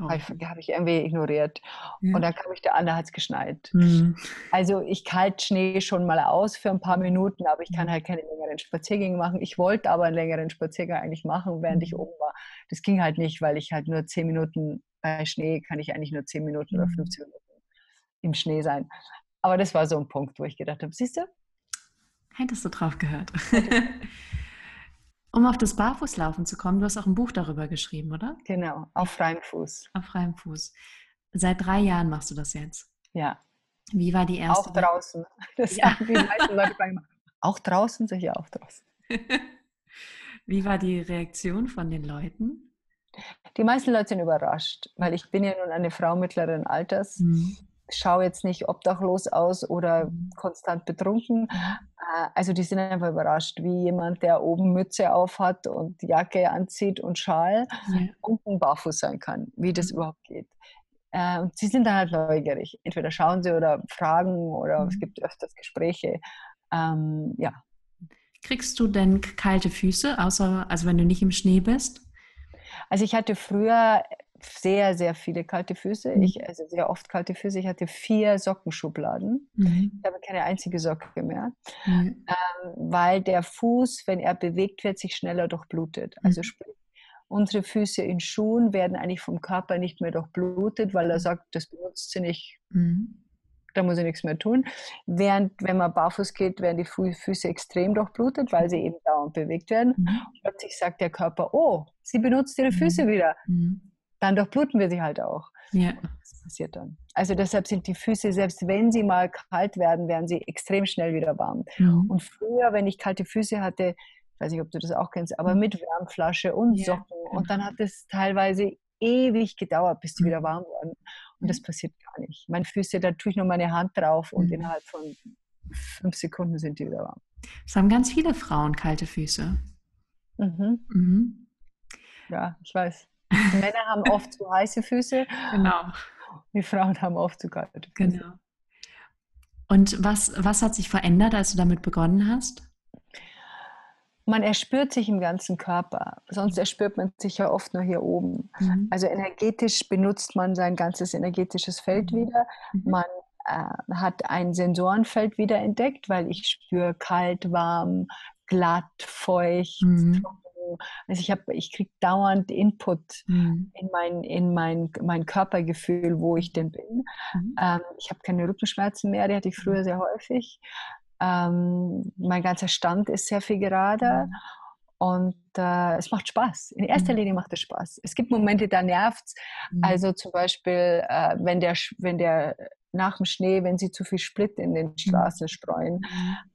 [SPEAKER 2] habe ich, hab ich, irgendwie ignoriert. Ja. Und dann kam ich da an, da hat es geschneit. Mhm. Also ich kalt Schnee schon mal aus für ein paar Minuten, aber ich kann mhm. halt keine längeren Spaziergänge machen. Ich wollte aber einen längeren Spaziergang eigentlich machen, während ich mhm. oben war. Das ging halt nicht, weil ich halt nur zehn Minuten bei Schnee kann ich eigentlich nur zehn Minuten oder 15 mhm. Minuten im Schnee sein. Aber das war so ein Punkt, wo ich gedacht habe, siehst du?
[SPEAKER 1] Hättest du drauf gehört. (laughs) Um auf das Barfußlaufen zu kommen, du hast auch ein Buch darüber geschrieben, oder?
[SPEAKER 2] Genau, auf freiem Fuß.
[SPEAKER 1] Auf freiem Fuß. Seit drei Jahren machst du das jetzt.
[SPEAKER 2] Ja.
[SPEAKER 1] Wie war die erste?
[SPEAKER 2] Auch draußen. (laughs) Das ja. die meisten Leute fragen auch draußen? Sag ich ja, auch draußen. (laughs)
[SPEAKER 1] Wie war die Reaktion von den Leuten?
[SPEAKER 2] Die meisten Leute sind überrascht, weil ich bin ja nun eine Frau mittleren Alters. Mhm schaue jetzt nicht obdachlos aus oder mhm. konstant betrunken. Mhm. Äh, also die sind einfach überrascht, wie jemand, der oben Mütze auf hat und Jacke anzieht und Schal ja. unten barfuß sein kann, wie das mhm. überhaupt geht. Äh, und sie sind dann halt neugierig. Entweder schauen sie oder fragen oder es gibt öfters Gespräche. Ähm, ja.
[SPEAKER 1] Kriegst du denn kalte Füße, außer also wenn du nicht im Schnee bist?
[SPEAKER 2] Also ich hatte früher sehr, sehr viele kalte Füße. Mhm. Ich, also sehr oft kalte Füße. Ich hatte vier Sockenschubladen. Mhm. Ich habe keine einzige Socke mehr, mhm. ähm, weil der Fuß, wenn er bewegt wird, sich schneller durchblutet. Also mhm. sprich, unsere Füße in Schuhen werden eigentlich vom Körper nicht mehr durchblutet, weil er mhm. sagt, das benutzt sie nicht. Mhm. Da muss ich nichts mehr tun. Während, wenn man barfuß geht, werden die Füße extrem durchblutet, weil sie eben dauernd bewegt werden. Mhm. plötzlich sagt der Körper, oh, sie benutzt ihre Füße wieder dann durchbluten wir sie halt auch. Ja. Das passiert dann. Also deshalb sind die Füße, selbst wenn sie mal kalt werden, werden sie extrem schnell wieder warm. Mhm. Und früher, wenn ich kalte Füße hatte, ich weiß nicht, ob du das auch kennst, aber mhm. mit Wärmflasche und ja. Socken. Und dann hat es teilweise ewig gedauert, bis die mhm. wieder warm wurden. Und das passiert gar nicht. Meine Füße, da tue ich nur meine Hand drauf und mhm. innerhalb von fünf Sekunden sind die wieder warm.
[SPEAKER 1] Es haben ganz viele Frauen kalte Füße.
[SPEAKER 2] Mhm. Mhm. Ja, ich weiß. Die Männer haben oft zu heiße Füße.
[SPEAKER 1] Genau.
[SPEAKER 2] Die Frauen haben oft zu kalte
[SPEAKER 1] Füße. Genau. Und was, was hat sich verändert, als du damit begonnen hast?
[SPEAKER 2] Man erspürt sich im ganzen Körper, sonst erspürt man sich ja oft nur hier oben. Mhm. Also energetisch benutzt man sein ganzes energetisches Feld mhm. wieder. Mhm. Man äh, hat ein Sensorenfeld wieder entdeckt, weil ich spüre kalt, warm, glatt, feucht, mhm also ich habe, ich kriege dauernd Input mhm. in mein, in mein, mein Körpergefühl, wo ich denn bin. Mhm. Ähm, ich habe keine Rückenschmerzen mehr, die hatte ich früher mhm. sehr häufig. Ähm, mein ganzer Stand ist sehr viel gerader. Mhm. Und äh, es macht Spaß. In erster mhm. Linie macht es Spaß. Es gibt Momente, da nervt es. Mhm. Also zum Beispiel, äh, wenn, der, wenn der nach dem Schnee, wenn sie zu viel Split in den Straßen streuen.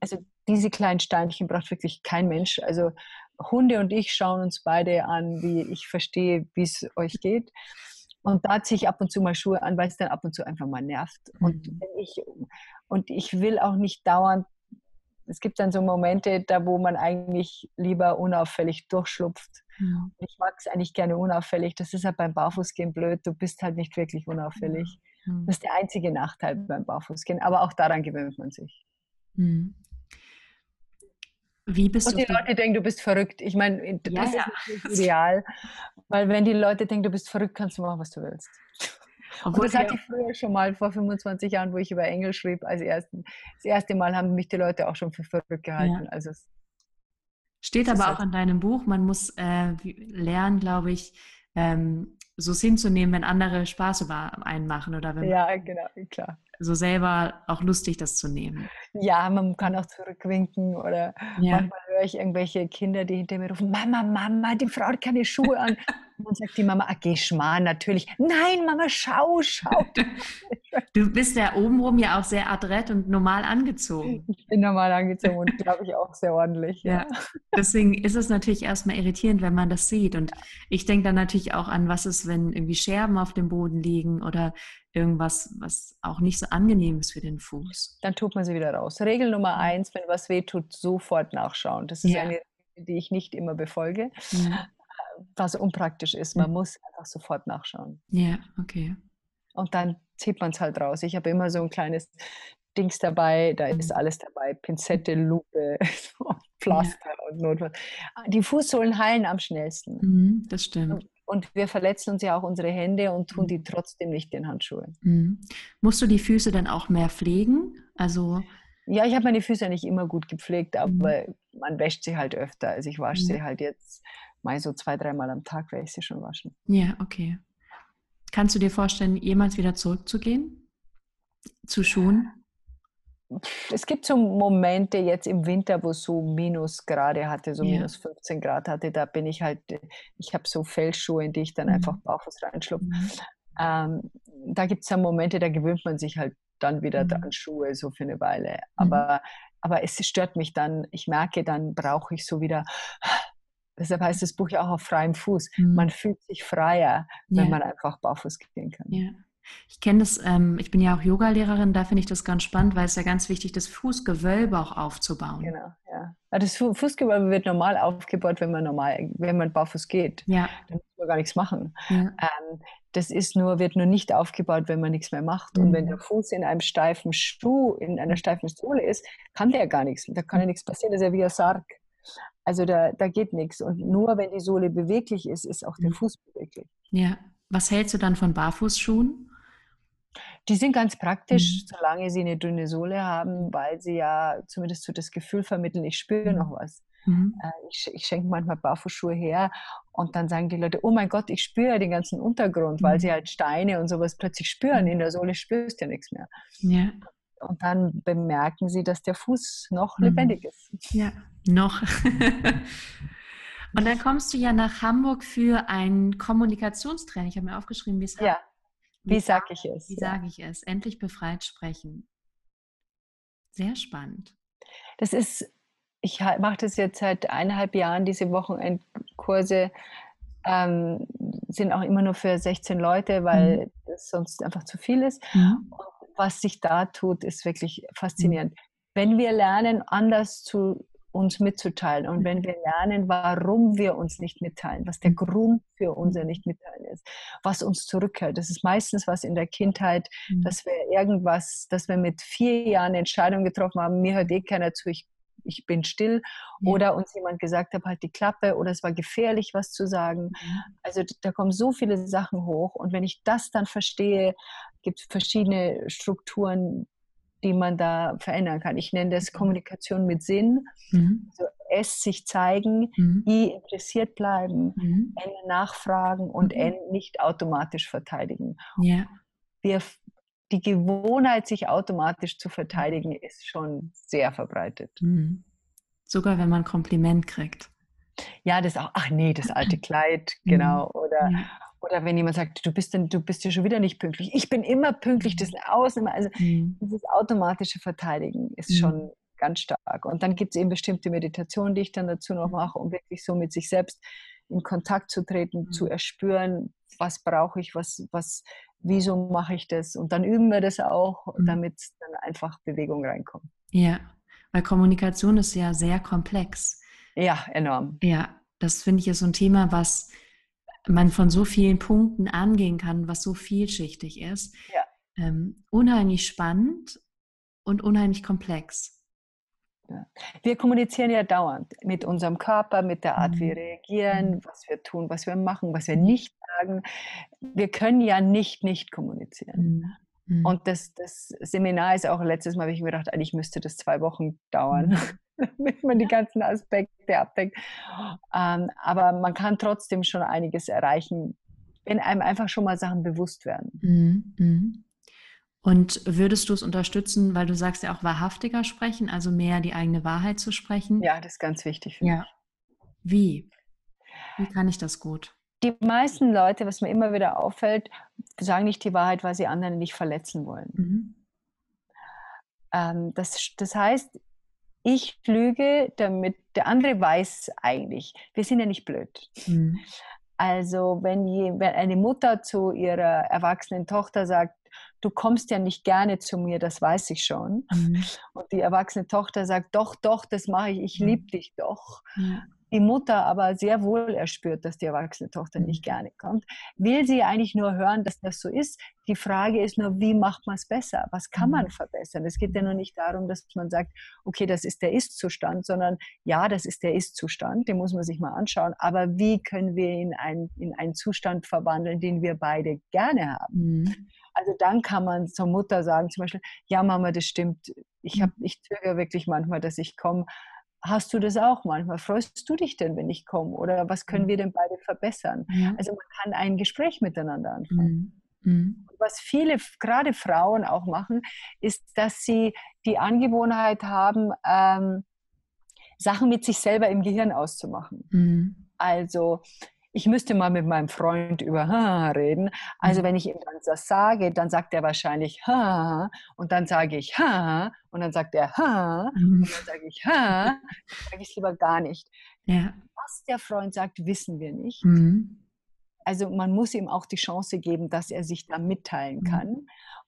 [SPEAKER 2] Also diese kleinen Steinchen braucht wirklich kein Mensch. Also Hunde und ich schauen uns beide an, wie ich verstehe, wie es euch geht. Und da ziehe ich ab und zu mal Schuhe an, weil es dann ab und zu einfach mal nervt. Mhm. Und, ich, und ich will auch nicht dauernd, es gibt dann so Momente, da wo man eigentlich lieber unauffällig durchschlupft. Mhm. Ich mag es eigentlich gerne unauffällig. Das ist halt beim Barfußgehen blöd. Du bist halt nicht wirklich unauffällig. Mhm. Das ist der einzige Nachteil beim Barfußgehen. Aber auch daran gewöhnt man sich. Wie bist und die Leute denken, du bist verrückt. Ich meine, das ja, ist ja. ideal, weil wenn die Leute denken, du bist verrückt, kannst du machen, was du willst. Obwohl und das hatte ich früher schon mal vor 25 Jahren, wo ich über Engel schrieb. Als ersten, das erste Mal haben mich die Leute auch schon für verrückt gehalten. Ja. Also
[SPEAKER 1] Steht aber auch in deinem Buch, man muss äh, lernen, glaube ich, ähm, so hinzunehmen, wenn andere Spaß über einen machen oder wenn
[SPEAKER 2] ja, genau, klar.
[SPEAKER 1] So selber auch lustig das zu nehmen.
[SPEAKER 2] Ja, man kann auch zurückwinken oder ja. manchmal höre ich irgendwelche Kinder, die hinter mir rufen, Mama, Mama, die Frau hat keine Schuhe an. Und (laughs) dann sagt die Mama, ah, geh schmarrn, natürlich. Nein, Mama, schau, schau. (laughs)
[SPEAKER 1] Du bist ja obenrum ja auch sehr adrett und normal angezogen.
[SPEAKER 2] Ich bin normal angezogen und glaube ich auch sehr ordentlich.
[SPEAKER 1] Ja. ja. Deswegen ist es natürlich erstmal irritierend, wenn man das sieht. Und ich denke dann natürlich auch an, was ist, wenn irgendwie Scherben auf dem Boden liegen oder irgendwas, was auch nicht so angenehm ist für den Fuß.
[SPEAKER 2] Dann tut man sie wieder raus. Regel Nummer eins, wenn was weh tut, sofort nachschauen. Das ist ja. eine die ich nicht immer befolge. Ja was unpraktisch ist. Man mhm. muss einfach sofort nachschauen.
[SPEAKER 1] Ja, okay.
[SPEAKER 2] Und dann zieht man es halt raus. Ich habe immer so ein kleines Dings dabei, da ist mhm. alles dabei. Pinzette, Lupe, (laughs) Pflaster ja. und Notfall. Die Fußsohlen heilen am schnellsten.
[SPEAKER 1] Mhm, das stimmt.
[SPEAKER 2] Und, wir verletzen uns ja auch unsere Hände und tun mhm. die trotzdem nicht in Handschuhe.
[SPEAKER 1] Mhm. Musst du die Füße dann auch mehr pflegen? Also
[SPEAKER 2] ja, ich habe meine Füße nicht immer gut gepflegt, mhm. aber man wäscht sie halt öfter. Also ich wasche sie halt jetzt mal so zwei, dreimal am Tag werde ich sie schon waschen.
[SPEAKER 1] Ja, okay. Kannst du dir vorstellen, jemals wieder zurückzugehen? Zu Schuhen?
[SPEAKER 2] Es gibt so Momente jetzt im Winter, wo es so Minusgrade hatte, so ja. minus 15 Grad hatte. Da bin ich halt, ich habe so Fellschuhe, in die ich dann mhm. einfach barfuß reinschlupfe. Mhm. Ähm, da gibt es ja Momente, da gewöhnt man sich halt dann wieder mhm. an Schuhe so für eine Weile. Mhm. Aber, aber es stört mich dann. Ich merke, dann brauche ich so wieder Deshalb heißt das Buch ja auch auf freiem Fuß. Mhm. Man fühlt sich freier, wenn ja. man einfach barfuß gehen kann.
[SPEAKER 1] Ja. Ich kenne das, ähm, ich bin ja auch Yogalehrerin, da finde ich das ganz spannend, weil es ja ganz wichtig ist, das Fußgewölbe auch aufzubauen.
[SPEAKER 2] Genau, ja. Das Fußgewölbe wird normal aufgebaut, wenn man normal, wenn man barfuß geht.
[SPEAKER 1] Ja.
[SPEAKER 2] Dann muss man gar nichts machen. Ja. Ähm, das ist nur, wird nur nicht aufgebaut, wenn man nichts mehr macht. Mhm. Und wenn mhm. der Fuß in einem steifen Schuh, in einer steifen Sohle ist, kann der gar nichts. Da kann ja nichts passieren. Das ist ja wie ein Sarg. Also da, da geht nichts. Und nur wenn die Sohle beweglich ist, ist auch der mhm. Fuß beweglich.
[SPEAKER 1] Ja. Was hältst du dann von Barfußschuhen?
[SPEAKER 2] Die sind ganz praktisch, mhm. solange sie eine dünne Sohle haben, weil sie ja zumindest so das Gefühl vermitteln, ich spüre mhm. noch was. Mhm. Äh, ich, ich schenke manchmal Barfußschuhe her und dann sagen die Leute, oh mein Gott, ich spüre den ganzen Untergrund, weil sie mhm. halt Steine und sowas plötzlich spüren. Mhm. In der Sohle spürst du ja nichts mehr.
[SPEAKER 1] Ja.
[SPEAKER 2] Und dann bemerken sie, dass der Fuß noch lebendig ist.
[SPEAKER 1] Ja, noch. (laughs) Und dann kommst du ja nach Hamburg für ein Kommunikationstraining. Ich habe mir aufgeschrieben, wie es
[SPEAKER 2] Ja, wie, sage ich es?
[SPEAKER 1] Wie ja. sage ich es? Endlich befreit sprechen. Sehr spannend.
[SPEAKER 2] Das ist, ich mache das jetzt seit eineinhalb Jahren, diese Wochenendkurse ähm, sind auch immer nur für 16 Leute, weil mhm. das sonst einfach zu viel ist. Mhm. Und was sich da tut, ist wirklich mhm. faszinierend. Mhm. Wenn wir lernen, anders zu uns mitzuteilen. Und wenn wir lernen, warum wir uns nicht mitteilen, was der Grund für unser Nicht-Mitteilen ist, was uns zurückhält. Das ist meistens was in der Kindheit, mhm. dass wir irgendwas, dass wir mit vier Jahren eine Entscheidung getroffen haben, mir hört eh keiner zu, ich, ich bin still. Ja. Oder uns jemand gesagt hat, halt die Klappe oder es war gefährlich, was zu sagen. Mhm. Also da kommen so viele Sachen hoch. Und wenn ich das dann verstehe, gibt es verschiedene Strukturen, die man da verändern kann. Ich nenne das mhm. Kommunikation mit Sinn. Mhm. Also S sich zeigen, mhm. I interessiert bleiben, mhm. N nachfragen und mhm. N nicht automatisch verteidigen.
[SPEAKER 1] Ja.
[SPEAKER 2] Wir, die Gewohnheit, sich automatisch zu verteidigen, ist schon sehr verbreitet.
[SPEAKER 1] Mhm. Sogar wenn man Kompliment kriegt.
[SPEAKER 2] Ja, das auch, ach nee, das alte (laughs) Kleid, genau. Oder, ja. Oder wenn jemand sagt, du bist, denn, du bist ja schon wieder nicht pünktlich. Ich bin immer pünktlich, das ist eine Ausnahme. Also mhm. dieses automatische Verteidigen ist mhm. schon ganz stark. Und dann gibt es eben bestimmte Meditationen, die ich dann dazu noch mhm. mache, um wirklich so mit sich selbst in Kontakt zu treten, mhm. zu erspüren, was brauche ich, was, was, wieso mache ich das? Und dann üben wir das auch, mhm. damit dann einfach Bewegung reinkommt.
[SPEAKER 1] Ja, weil Kommunikation ist ja sehr komplex.
[SPEAKER 2] Ja, enorm.
[SPEAKER 1] Ja, das finde ich ist so ein Thema, was man von so vielen Punkten angehen kann, was so vielschichtig ist.
[SPEAKER 2] Ja.
[SPEAKER 1] Ähm, unheimlich spannend und unheimlich komplex.
[SPEAKER 2] Ja. Wir kommunizieren ja dauernd mit unserem Körper, mit der Art, mhm. wie wir reagieren, mhm. was wir tun, was wir machen, was wir nicht sagen. Wir können ja nicht nicht kommunizieren. Mhm. Mhm. Und das, das Seminar ist auch letztes Mal, habe ich mir gedacht, eigentlich müsste das zwei Wochen dauern. Mhm. (laughs) damit man die ganzen Aspekte abdeckt. Ähm, aber man kann trotzdem schon einiges erreichen, wenn einem einfach schon mal Sachen bewusst werden.
[SPEAKER 1] Mhm. Mhm. Und würdest du es unterstützen, weil du sagst ja auch wahrhaftiger sprechen, also mehr die eigene Wahrheit zu sprechen?
[SPEAKER 2] Ja, das ist ganz wichtig für
[SPEAKER 1] ja. mich. Wie? Wie kann ich das gut?
[SPEAKER 2] Die meisten Leute, was mir immer wieder auffällt, sagen nicht die Wahrheit, weil sie anderen nicht verletzen wollen. Mhm. Ähm, das, das heißt, ich lüge, damit der andere weiß eigentlich, wir sind ja nicht blöd. Mhm. Also wenn, je, wenn eine Mutter zu ihrer erwachsenen Tochter sagt, du kommst ja nicht gerne zu mir, das weiß ich schon. Mhm. Und die erwachsene Tochter sagt, doch, doch, das mache ich, ich mhm. liebe dich doch. Ja die Mutter aber sehr wohl erspürt, dass die erwachsene Tochter nicht mhm. gerne kommt, will sie eigentlich nur hören, dass das so ist. Die Frage ist nur, wie macht man es besser? Was kann man mhm. verbessern? Es geht ja nur nicht darum, dass man sagt, okay, das ist der Ist-Zustand, sondern ja, das ist der Ist-Zustand, den muss man sich mal anschauen. Aber wie können wir ihn ein, in einen Zustand verwandeln, den wir beide gerne haben? Mhm. Also dann kann man zur Mutter sagen, zum Beispiel, ja Mama, das stimmt. Ich, hab, ich zögere wirklich manchmal, dass ich komme Hast du das auch manchmal? Freust du dich denn, wenn ich komme? Oder was können mhm. wir denn beide verbessern? Ja. Also man kann ein Gespräch miteinander anfangen. Mhm. mhm. Was viele, gerade Frauen auch machen, ist, dass sie die Angewohnheit haben, ähm, Sachen mit sich selber im Gehirn auszumachen. Mhm. Also ich müsste mal mit meinem Freund über ha reden. Also mhm. wenn ich ihm dann das sage, dann sagt er wahrscheinlich ha und dann sage ich ha und dann sagt er ha mhm. und dann sage ich ha, sage ich lieber gar nicht. Ja. Was der Freund sagt, wissen wir nicht. Mhm. Also man muss ihm auch die Chance geben, dass er sich da mitteilen mhm. kann.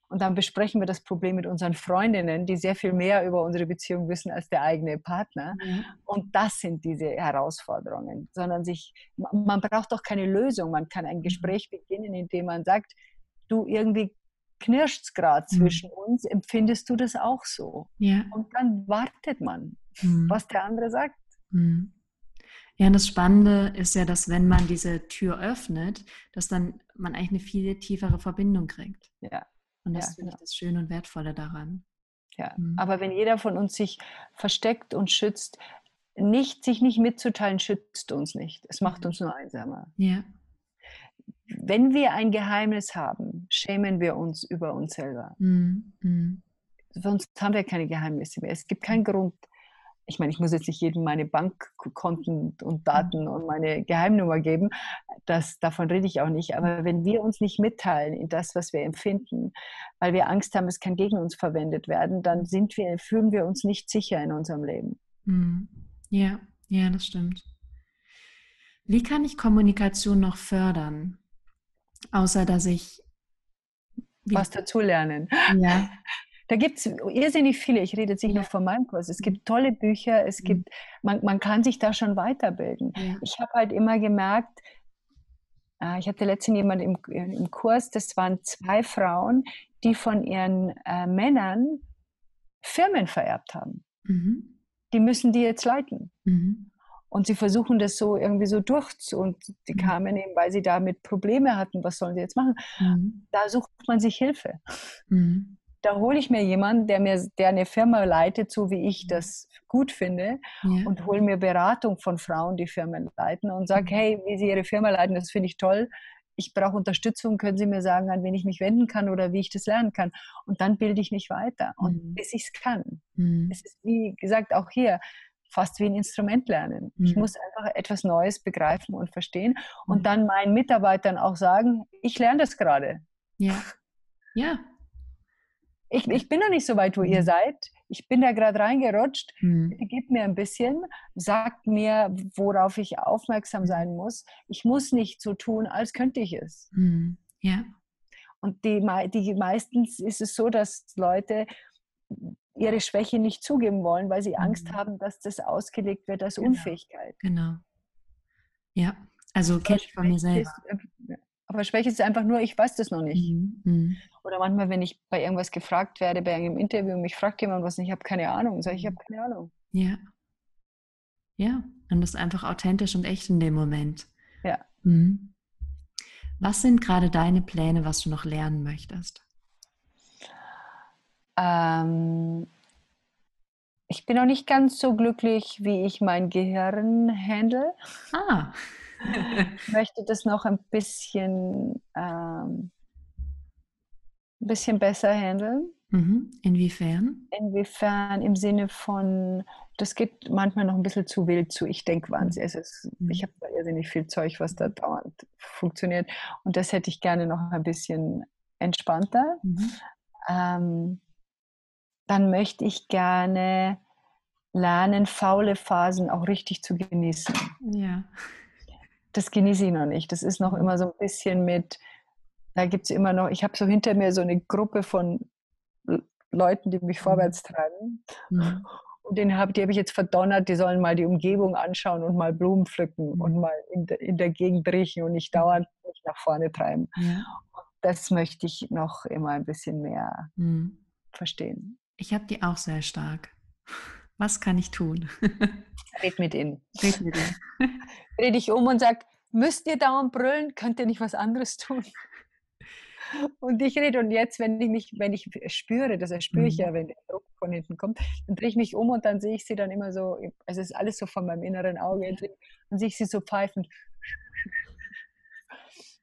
[SPEAKER 2] Und dann besprechen wir das Problem mit unseren Freundinnen, die sehr viel mehr über unsere Beziehung wissen als der eigene Partner. Mhm. Und das sind diese Herausforderungen, sondern sich, man braucht doch keine Lösung. Man kann ein mhm. Gespräch beginnen, indem man sagt, du irgendwie knirscht es gerade mhm. zwischen uns, empfindest du das auch so? Ja. Und dann wartet man, mhm. was der andere sagt.
[SPEAKER 1] Mhm. Ja, und das Spannende ist ja, dass wenn man diese Tür öffnet, dass dann man eigentlich eine viel tiefere Verbindung kriegt. Ja. Und das ja, finde ich genau. das Schöne und Wertvolle daran.
[SPEAKER 2] Ja, mhm. aber wenn jeder von uns sich versteckt und schützt, nicht, sich nicht mitzuteilen, schützt uns nicht. Es macht mhm. uns nur einsamer. Ja. Wenn wir ein Geheimnis haben, schämen wir uns über uns selber. Mhm. mhm. Sonst haben wir keine Geheimnisse mehr. Es gibt keinen Grund, ich meine, ich muss jetzt nicht jedem meine Bankkonten und Daten und meine Geheimnummer geben, das, davon rede ich auch nicht. Aber wenn wir uns nicht mitteilen in das, was wir empfinden, weil wir Angst haben, es kann gegen uns verwendet werden, dann sind wir, fühlen wir uns nicht sicher in unserem Leben.
[SPEAKER 1] Hm. Ja, ja, das stimmt. Wie kann ich Kommunikation noch fördern? Außer dass ich
[SPEAKER 2] was dazulernen. Ja. (laughs) Da gibt es irrsinnig viele. Ich rede jetzt nicht ja. nur von meinem Kurs. Es gibt tolle Bücher. Es mhm. gibt, man, man kann sich da schon weiterbilden. Ja. Ich habe halt immer gemerkt, äh, ich hatte letztens jemanden im, im Kurs, das waren zwei Frauen, die von ihren äh, Männern Firmen vererbt haben. Mhm. Die müssen die jetzt leiten. Mhm. Und sie versuchen das so irgendwie so durch und die mhm. kamen eben, weil sie damit Probleme hatten, was sollen sie jetzt machen? Mhm. Da sucht man sich Hilfe. Mhm da hole ich mir jemanden, der mir, der eine Firma leitet, so wie ich das gut finde, ja. und hole mir Beratung von Frauen, die Firmen leiten und sage, mhm. hey, wie sie ihre Firma leiten, das finde ich toll. Ich brauche Unterstützung, können Sie mir sagen, an wen ich mich wenden kann oder wie ich das lernen kann. Und dann bilde ich mich weiter. Und mhm. bis ich es kann. Mhm. Es ist, wie gesagt, auch hier fast wie ein Instrument lernen. Ich mhm. muss einfach etwas Neues begreifen und verstehen und mhm. dann meinen Mitarbeitern auch sagen, ich lerne das gerade.
[SPEAKER 1] Ja. Ja,
[SPEAKER 2] ich, ich bin noch nicht so weit, wo ihr mhm. seid. Ich bin da gerade reingerutscht. Mhm. Gebt mir ein bisschen, sagt mir, worauf ich aufmerksam sein muss. Ich muss nicht so tun, als könnte ich es.
[SPEAKER 1] Mhm. Ja.
[SPEAKER 2] Und die, die meistens ist es so, dass Leute ihre Schwäche nicht zugeben wollen, weil sie Angst mhm. haben, dass das ausgelegt wird als
[SPEAKER 1] genau.
[SPEAKER 2] Unfähigkeit.
[SPEAKER 1] Genau. Ja, also kenne ich von mir selber.
[SPEAKER 2] Ist, aber Schwäche ist einfach nur, ich weiß das noch nicht. Mhm. mhm. Oder manchmal, wenn ich bei irgendwas gefragt werde, bei einem Interview, mich fragt jemand was, ich habe keine Ahnung, sage ich, ich habe keine Ahnung.
[SPEAKER 1] Ja. Ja, und das ist einfach authentisch und echt in dem Moment.
[SPEAKER 2] Ja.
[SPEAKER 1] Mhm. Was sind gerade deine Pläne, was du noch lernen möchtest?
[SPEAKER 2] Ähm, ich bin noch nicht ganz so glücklich, wie ich mein Gehirn handle.
[SPEAKER 1] Ah.
[SPEAKER 2] Möchte das noch ein bisschen, ähm, ein bisschen besser handeln.
[SPEAKER 1] Mhm. Inwiefern?
[SPEAKER 2] Inwiefern im Sinne von, das geht manchmal noch ein bisschen zu wild zu. Ich denke wahnsinnig. Es ist, mhm. Ich habe da irrsinnig viel Zeug, was da dauernd funktioniert. Und das hätte ich gerne noch ein bisschen entspannter. Mhm. Ähm, dann möchte ich gerne lernen, faule Phasen auch richtig zu genießen.
[SPEAKER 1] Ja.
[SPEAKER 2] Das genieße ich noch nicht. Das ist noch immer so ein bisschen mit, da gibt es immer noch, ich habe so hinter mir so eine Gruppe von Leuten, die mich mhm. vorwärts treiben. Mhm. Und den hab, die habe ich jetzt verdonnert, die sollen mal die Umgebung anschauen und mal Blumen pflücken mhm. und mal in, de, in der Gegend riechen und nicht dauernd mich nach vorne treiben. Ja. Das möchte ich noch immer ein bisschen mehr mhm. verstehen.
[SPEAKER 1] Ich habe die auch sehr stark. Was kann ich tun?
[SPEAKER 2] Red mit ihnen. (laughs) Red mit ihnen. (laughs) Dreh dich um und sag, müsst ihr dauernd brüllen? Könnt ihr nicht was anderes tun? (laughs) Und ich rede und jetzt, wenn ich mich, wenn ich spüre, das spüre ich ja, mhm. wenn der Druck von hinten kommt, dann drehe ich mich um und dann sehe ich sie dann immer so, es ist alles so von meinem inneren Auge, dann sehe ich sie so pfeifen.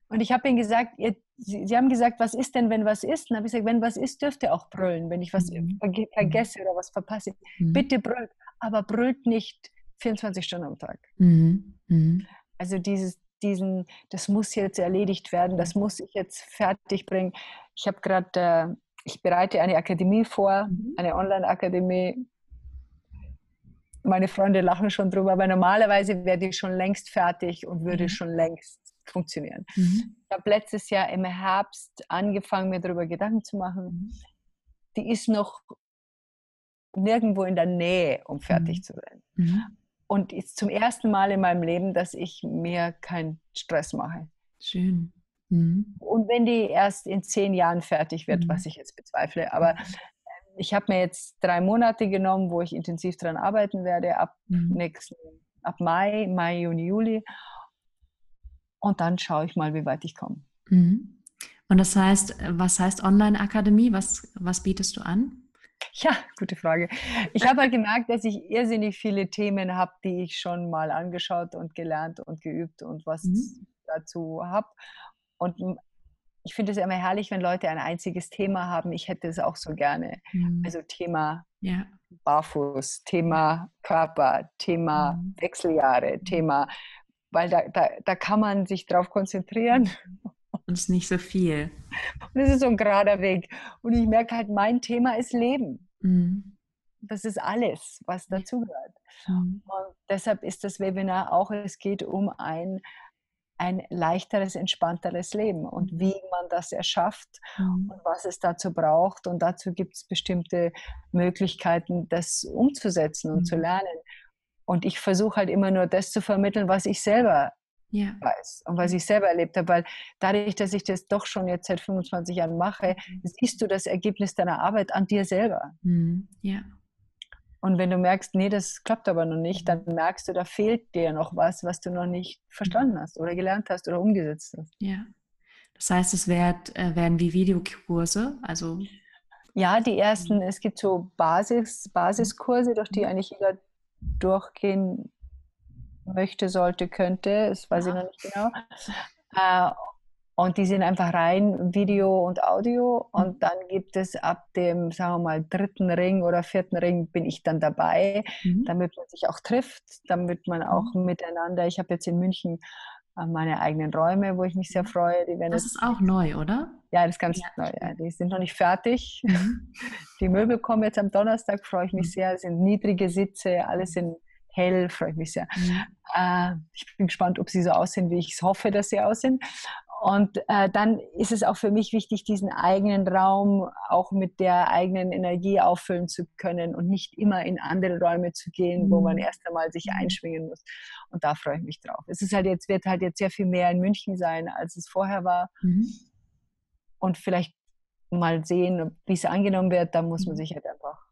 [SPEAKER 2] Und ich habe ihnen gesagt, ihr, sie, sie, haben gesagt, was ist denn, wenn was ist? Und dann habe ich gesagt, wenn was ist, dürft ihr auch brüllen, wenn ich was mhm. vergesse oder was verpasse. Mhm. Bitte brüllt, aber brüllt nicht 24 Stunden am Tag. Mhm. mhm. Also dieses, diesen, das muss jetzt erledigt werden, das muss ich jetzt fertig bringen. Ich habe gerade, äh, ich bereite eine Akademie vor, mhm. eine Online-Akademie. Meine Freunde lachen schon drüber, aber normalerweise wäre die schon längst fertig und würde mhm. schon längst funktionieren. Mhm. Ich habe letztes Jahr im Herbst angefangen, mir darüber Gedanken zu machen. Mhm. Die ist noch nirgendwo in der Nähe, um fertig mhm. zu sein. Mhm. Und ist zum ersten Mal in meinem Leben, dass ich mir keinen Stress mache.
[SPEAKER 1] Schön.
[SPEAKER 2] Mhm. Und wenn die erst in zehn Jahren fertig wird, mhm. was ich jetzt bezweifle, aber mhm. ich habe mir jetzt drei Monate genommen, wo ich intensiv daran arbeiten werde, ab mhm. nächsten, ab Mai, Mai, Juni, Juli. Und dann schaue ich mal, wie weit ich komme.
[SPEAKER 1] Mhm. Und das heißt, was heißt Online-Akademie? Was, was bietest du an?
[SPEAKER 2] Ja, gute Frage. Ich habe halt gemerkt, dass ich irrsinnig viele Themen habe, die ich schon mal angeschaut und gelernt und geübt und was mhm. dazu habe. Und ich finde es immer herrlich, wenn Leute ein einziges Thema haben. Ich hätte es auch so gerne. Mhm. Also Thema ja. Barfuß, Thema Körper, Thema mhm. Wechseljahre, mhm. Thema, weil da, da, da kann man sich drauf konzentrieren.
[SPEAKER 1] Und es ist nicht so viel.
[SPEAKER 2] Und es ist so ein gerader Weg. Und ich merke halt, mein Thema ist Leben. Mhm. Das ist alles, was dazugehört. Mhm. Und deshalb ist das Webinar auch, es geht um ein, ein leichteres, entspannteres Leben und mhm. wie man das erschafft mhm. und was es dazu braucht. Und dazu gibt es bestimmte Möglichkeiten, das umzusetzen und mhm. zu lernen. Und ich versuche halt immer nur das zu vermitteln, was ich selber ja. weiß und was ich selber erlebt habe. Weil dadurch, dass ich das doch schon jetzt seit 25 Jahren mache, mhm. siehst du das Ergebnis deiner Arbeit an dir selber.
[SPEAKER 1] Mhm. Ja.
[SPEAKER 2] Und wenn du merkst, nee, das klappt aber noch nicht, dann merkst du, da fehlt dir noch was, was du noch nicht verstanden hast oder gelernt hast oder umgesetzt hast.
[SPEAKER 1] Ja. Das heißt, es werd, äh, werden wie Videokurse, also
[SPEAKER 2] ja, die ersten, es gibt so Basis, Basiskurse, durch die mhm. eigentlich jeder durchgehen möchte, sollte, könnte, das weiß ja. ich noch nicht genau. Äh, und die sind einfach rein Video und Audio. Und mhm. dann gibt es ab dem, sagen wir mal, dritten Ring oder vierten Ring bin ich dann dabei, mhm. damit man sich auch trifft, damit man auch mhm. miteinander, ich habe jetzt in München meine eigenen Räume, wo ich mich sehr mhm. freue.
[SPEAKER 1] Die das ist auch neu, oder?
[SPEAKER 2] Ja, das ist ganz ja. neu. Ja. Die sind noch nicht fertig. Mhm. (laughs) Die Möbel kommen jetzt am Donnerstag, freue ich mich sehr. Es sind niedrige Sitze, alles in hell, freue ich mich sehr. Mhm. Äh, ich bin gespannt, ob sie so aussehen, wie ich es hoffe, dass sie aussehen. Und äh, dann ist es auch für mich wichtig, diesen eigenen Raum auch mit der eigenen Energie auffüllen zu können und nicht immer in andere Räume zu gehen, mhm. wo man mhm. erst einmal sich einschwingen muss. Und da freue ich mich drauf. Es ist halt jetzt, wird halt jetzt sehr viel mehr in München sein, als es vorher war. Mhm. Und vielleicht mal sehen, wie es angenommen wird, da muss man sich halt einfach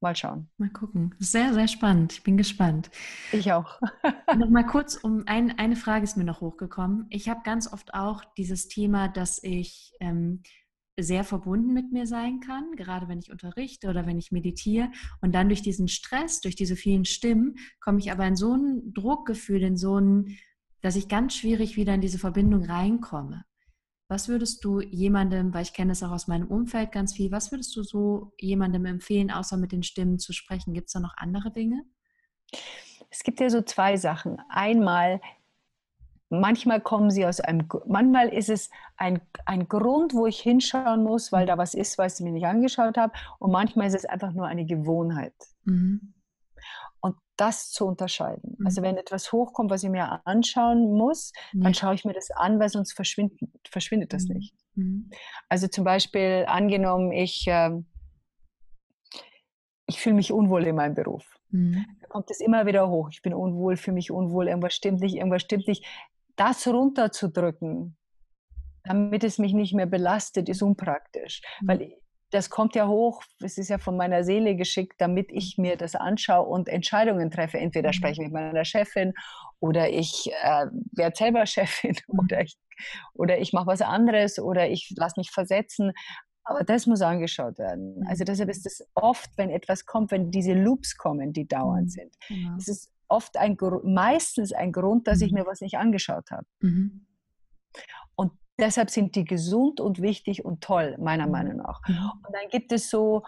[SPEAKER 2] Mal schauen.
[SPEAKER 1] Mal gucken. Sehr, sehr spannend. Ich bin gespannt.
[SPEAKER 2] Ich auch. (laughs)
[SPEAKER 1] noch mal kurz, um ein, eine Frage ist mir noch hochgekommen. Ich habe ganz oft auch dieses Thema, dass ich ähm, sehr verbunden mit mir sein kann, gerade wenn ich unterrichte oder wenn ich meditiere. Und dann durch diesen Stress, durch diese vielen Stimmen, komme ich aber in so ein Druckgefühl, in so ein dass ich ganz schwierig wieder in diese Verbindung reinkomme. Was würdest du jemandem, weil ich kenne es auch aus meinem Umfeld ganz viel, was würdest du so jemandem empfehlen, außer mit den Stimmen zu sprechen? Gibt es da noch andere Dinge?
[SPEAKER 2] Es gibt ja so zwei Sachen. Einmal, manchmal kommen sie aus einem, manchmal ist es ein, ein Grund, wo ich hinschauen muss, weil da was ist, was ich mir nicht angeschaut habe. Und manchmal ist es einfach nur eine Gewohnheit. Mhm und das zu unterscheiden. Mhm. Also wenn etwas hochkommt, was ich mir anschauen muss, ja. dann schaue ich mir das an, weil sonst verschwindet, verschwindet das mhm. nicht. Mhm. Also zum Beispiel angenommen, ich, äh, ich fühle mich unwohl in meinem Beruf. Mhm. Da kommt es immer wieder hoch. Ich bin unwohl, fühle mich unwohl, irgendwas stimmt nicht, irgendwas stimmt nicht. Das runterzudrücken, damit es mich nicht mehr belastet, ist unpraktisch. Mhm. Weil das kommt ja hoch, es ist ja von meiner Seele geschickt, damit ich mir das anschaue und Entscheidungen treffe. Entweder mhm. spreche ich mit meiner Chefin oder ich äh, werde selber (laughs) Chefin mhm. oder ich, oder ich mache was anderes oder ich lasse mich versetzen. Aber das muss angeschaut werden. Also mhm. deshalb ist es oft, wenn etwas kommt, wenn diese Loops kommen, die dauernd sind, ja. es ist oft ein, meistens ein Grund, dass ich mir was nicht angeschaut habe. Mhm. Deshalb sind die gesund und wichtig und toll, meiner mhm. Meinung nach. Mhm. Und dann gibt es so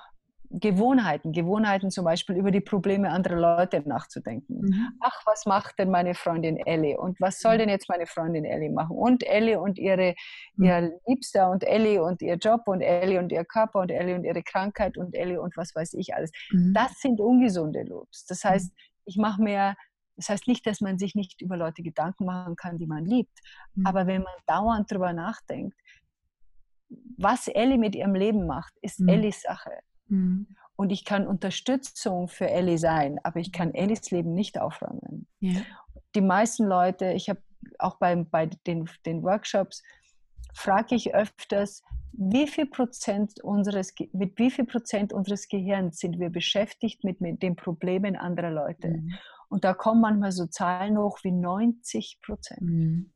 [SPEAKER 2] Gewohnheiten, Gewohnheiten zum Beispiel über die Probleme anderer Leute nachzudenken. Mhm. Ach, was macht denn meine Freundin Ellie? Und was soll denn jetzt meine Freundin Ellie machen? Und Ellie und ihre, mhm. ihr Liebster und Ellie und ihr Job und Ellie und ihr Körper und Ellie und ihre Krankheit und Ellie und was weiß ich alles. Mhm. Das sind ungesunde Loops. Das heißt, ich mache mir das heißt nicht, dass man sich nicht über Leute Gedanken machen kann, die man liebt. Mhm. Aber wenn man dauernd darüber nachdenkt, was Ellie mit ihrem Leben macht, ist mhm. Ellies Sache. Mhm. Und ich kann Unterstützung für Ellie sein, aber ich kann Ellies Leben nicht aufräumen. Ja. Die meisten Leute, ich habe auch bei, bei den, den Workshops, frage ich öfters, wie viel Prozent unseres, mit wie viel Prozent unseres Gehirns sind wir beschäftigt mit, mit den Problemen anderer Leute? Mhm. Und da kommen manchmal so Zahlen hoch wie 90 Prozent. Mhm.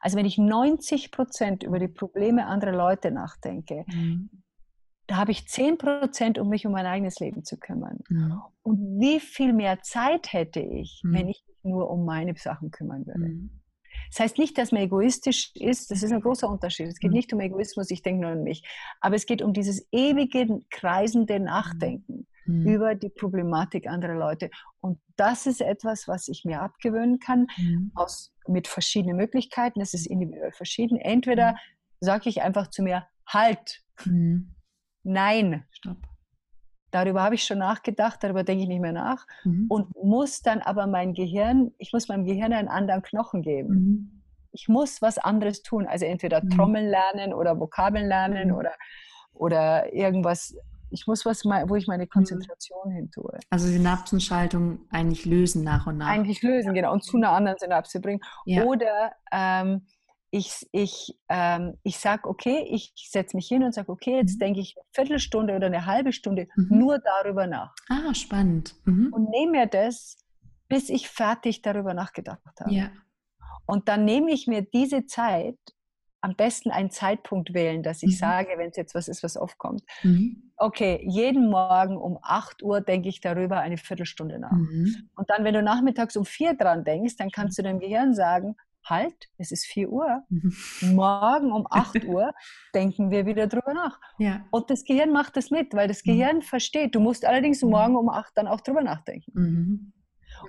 [SPEAKER 2] Also wenn ich 90 Prozent über die Probleme anderer Leute nachdenke, mhm. da habe ich 10 Prozent, um mich um mein eigenes Leben zu kümmern. Mhm. Und wie viel mehr Zeit hätte ich, mhm. wenn ich mich nur um meine Sachen kümmern würde? Mhm. Das heißt nicht, dass man egoistisch ist, das ist ein großer Unterschied. Es geht mhm. nicht um Egoismus, ich denke nur an mich. Aber es geht um dieses ewige, kreisende Nachdenken mhm. über die Problematik anderer Leute. Und das ist etwas, was ich mir abgewöhnen kann, mhm. aus, mit verschiedenen Möglichkeiten. Es ist individuell verschieden. Entweder mhm. sage ich einfach zu mir, halt, mhm. nein, stopp. Darüber habe ich schon nachgedacht, darüber denke ich nicht mehr nach mhm. und muss dann aber mein Gehirn, ich muss meinem Gehirn einen anderen Knochen geben. Ich muss was anderes tun, also entweder. Trommeln lernen oder Vokabeln lernen oder, oder irgendwas ich muss was, wo ich meine mhm. Konzentration hin tue.
[SPEAKER 1] Also Synapsenschaltung eigentlich lösen nach und nach.
[SPEAKER 2] Eigentlich lösen, genau, und zu einer anderen Synapse bringen. Ja. Oder ähm, ich, ich, ähm, ich sage, okay, ich setze mich hin und sage, okay, jetzt mhm. denke ich eine Viertelstunde oder eine halbe Stunde mhm. nur darüber nach.
[SPEAKER 1] Ah, spannend. Mhm.
[SPEAKER 2] Und nehme mir das, bis ich fertig darüber nachgedacht habe. Ja. Und dann nehme ich mir diese Zeit am besten einen Zeitpunkt wählen, dass ich mhm. sage, wenn es jetzt was ist, was aufkommt. Mhm. Okay, jeden Morgen um 8 Uhr denke ich darüber eine Viertelstunde nach. Mhm. Und dann, wenn du nachmittags um 4 dran denkst, dann kannst du deinem Gehirn sagen, halt, es ist 4 Uhr. Mhm. Morgen um (laughs) 8 Uhr denken wir wieder drüber nach. Ja. Und das Gehirn macht das mit, weil das mhm. Gehirn versteht. Du musst allerdings mhm. morgen um 8 dann auch drüber nachdenken.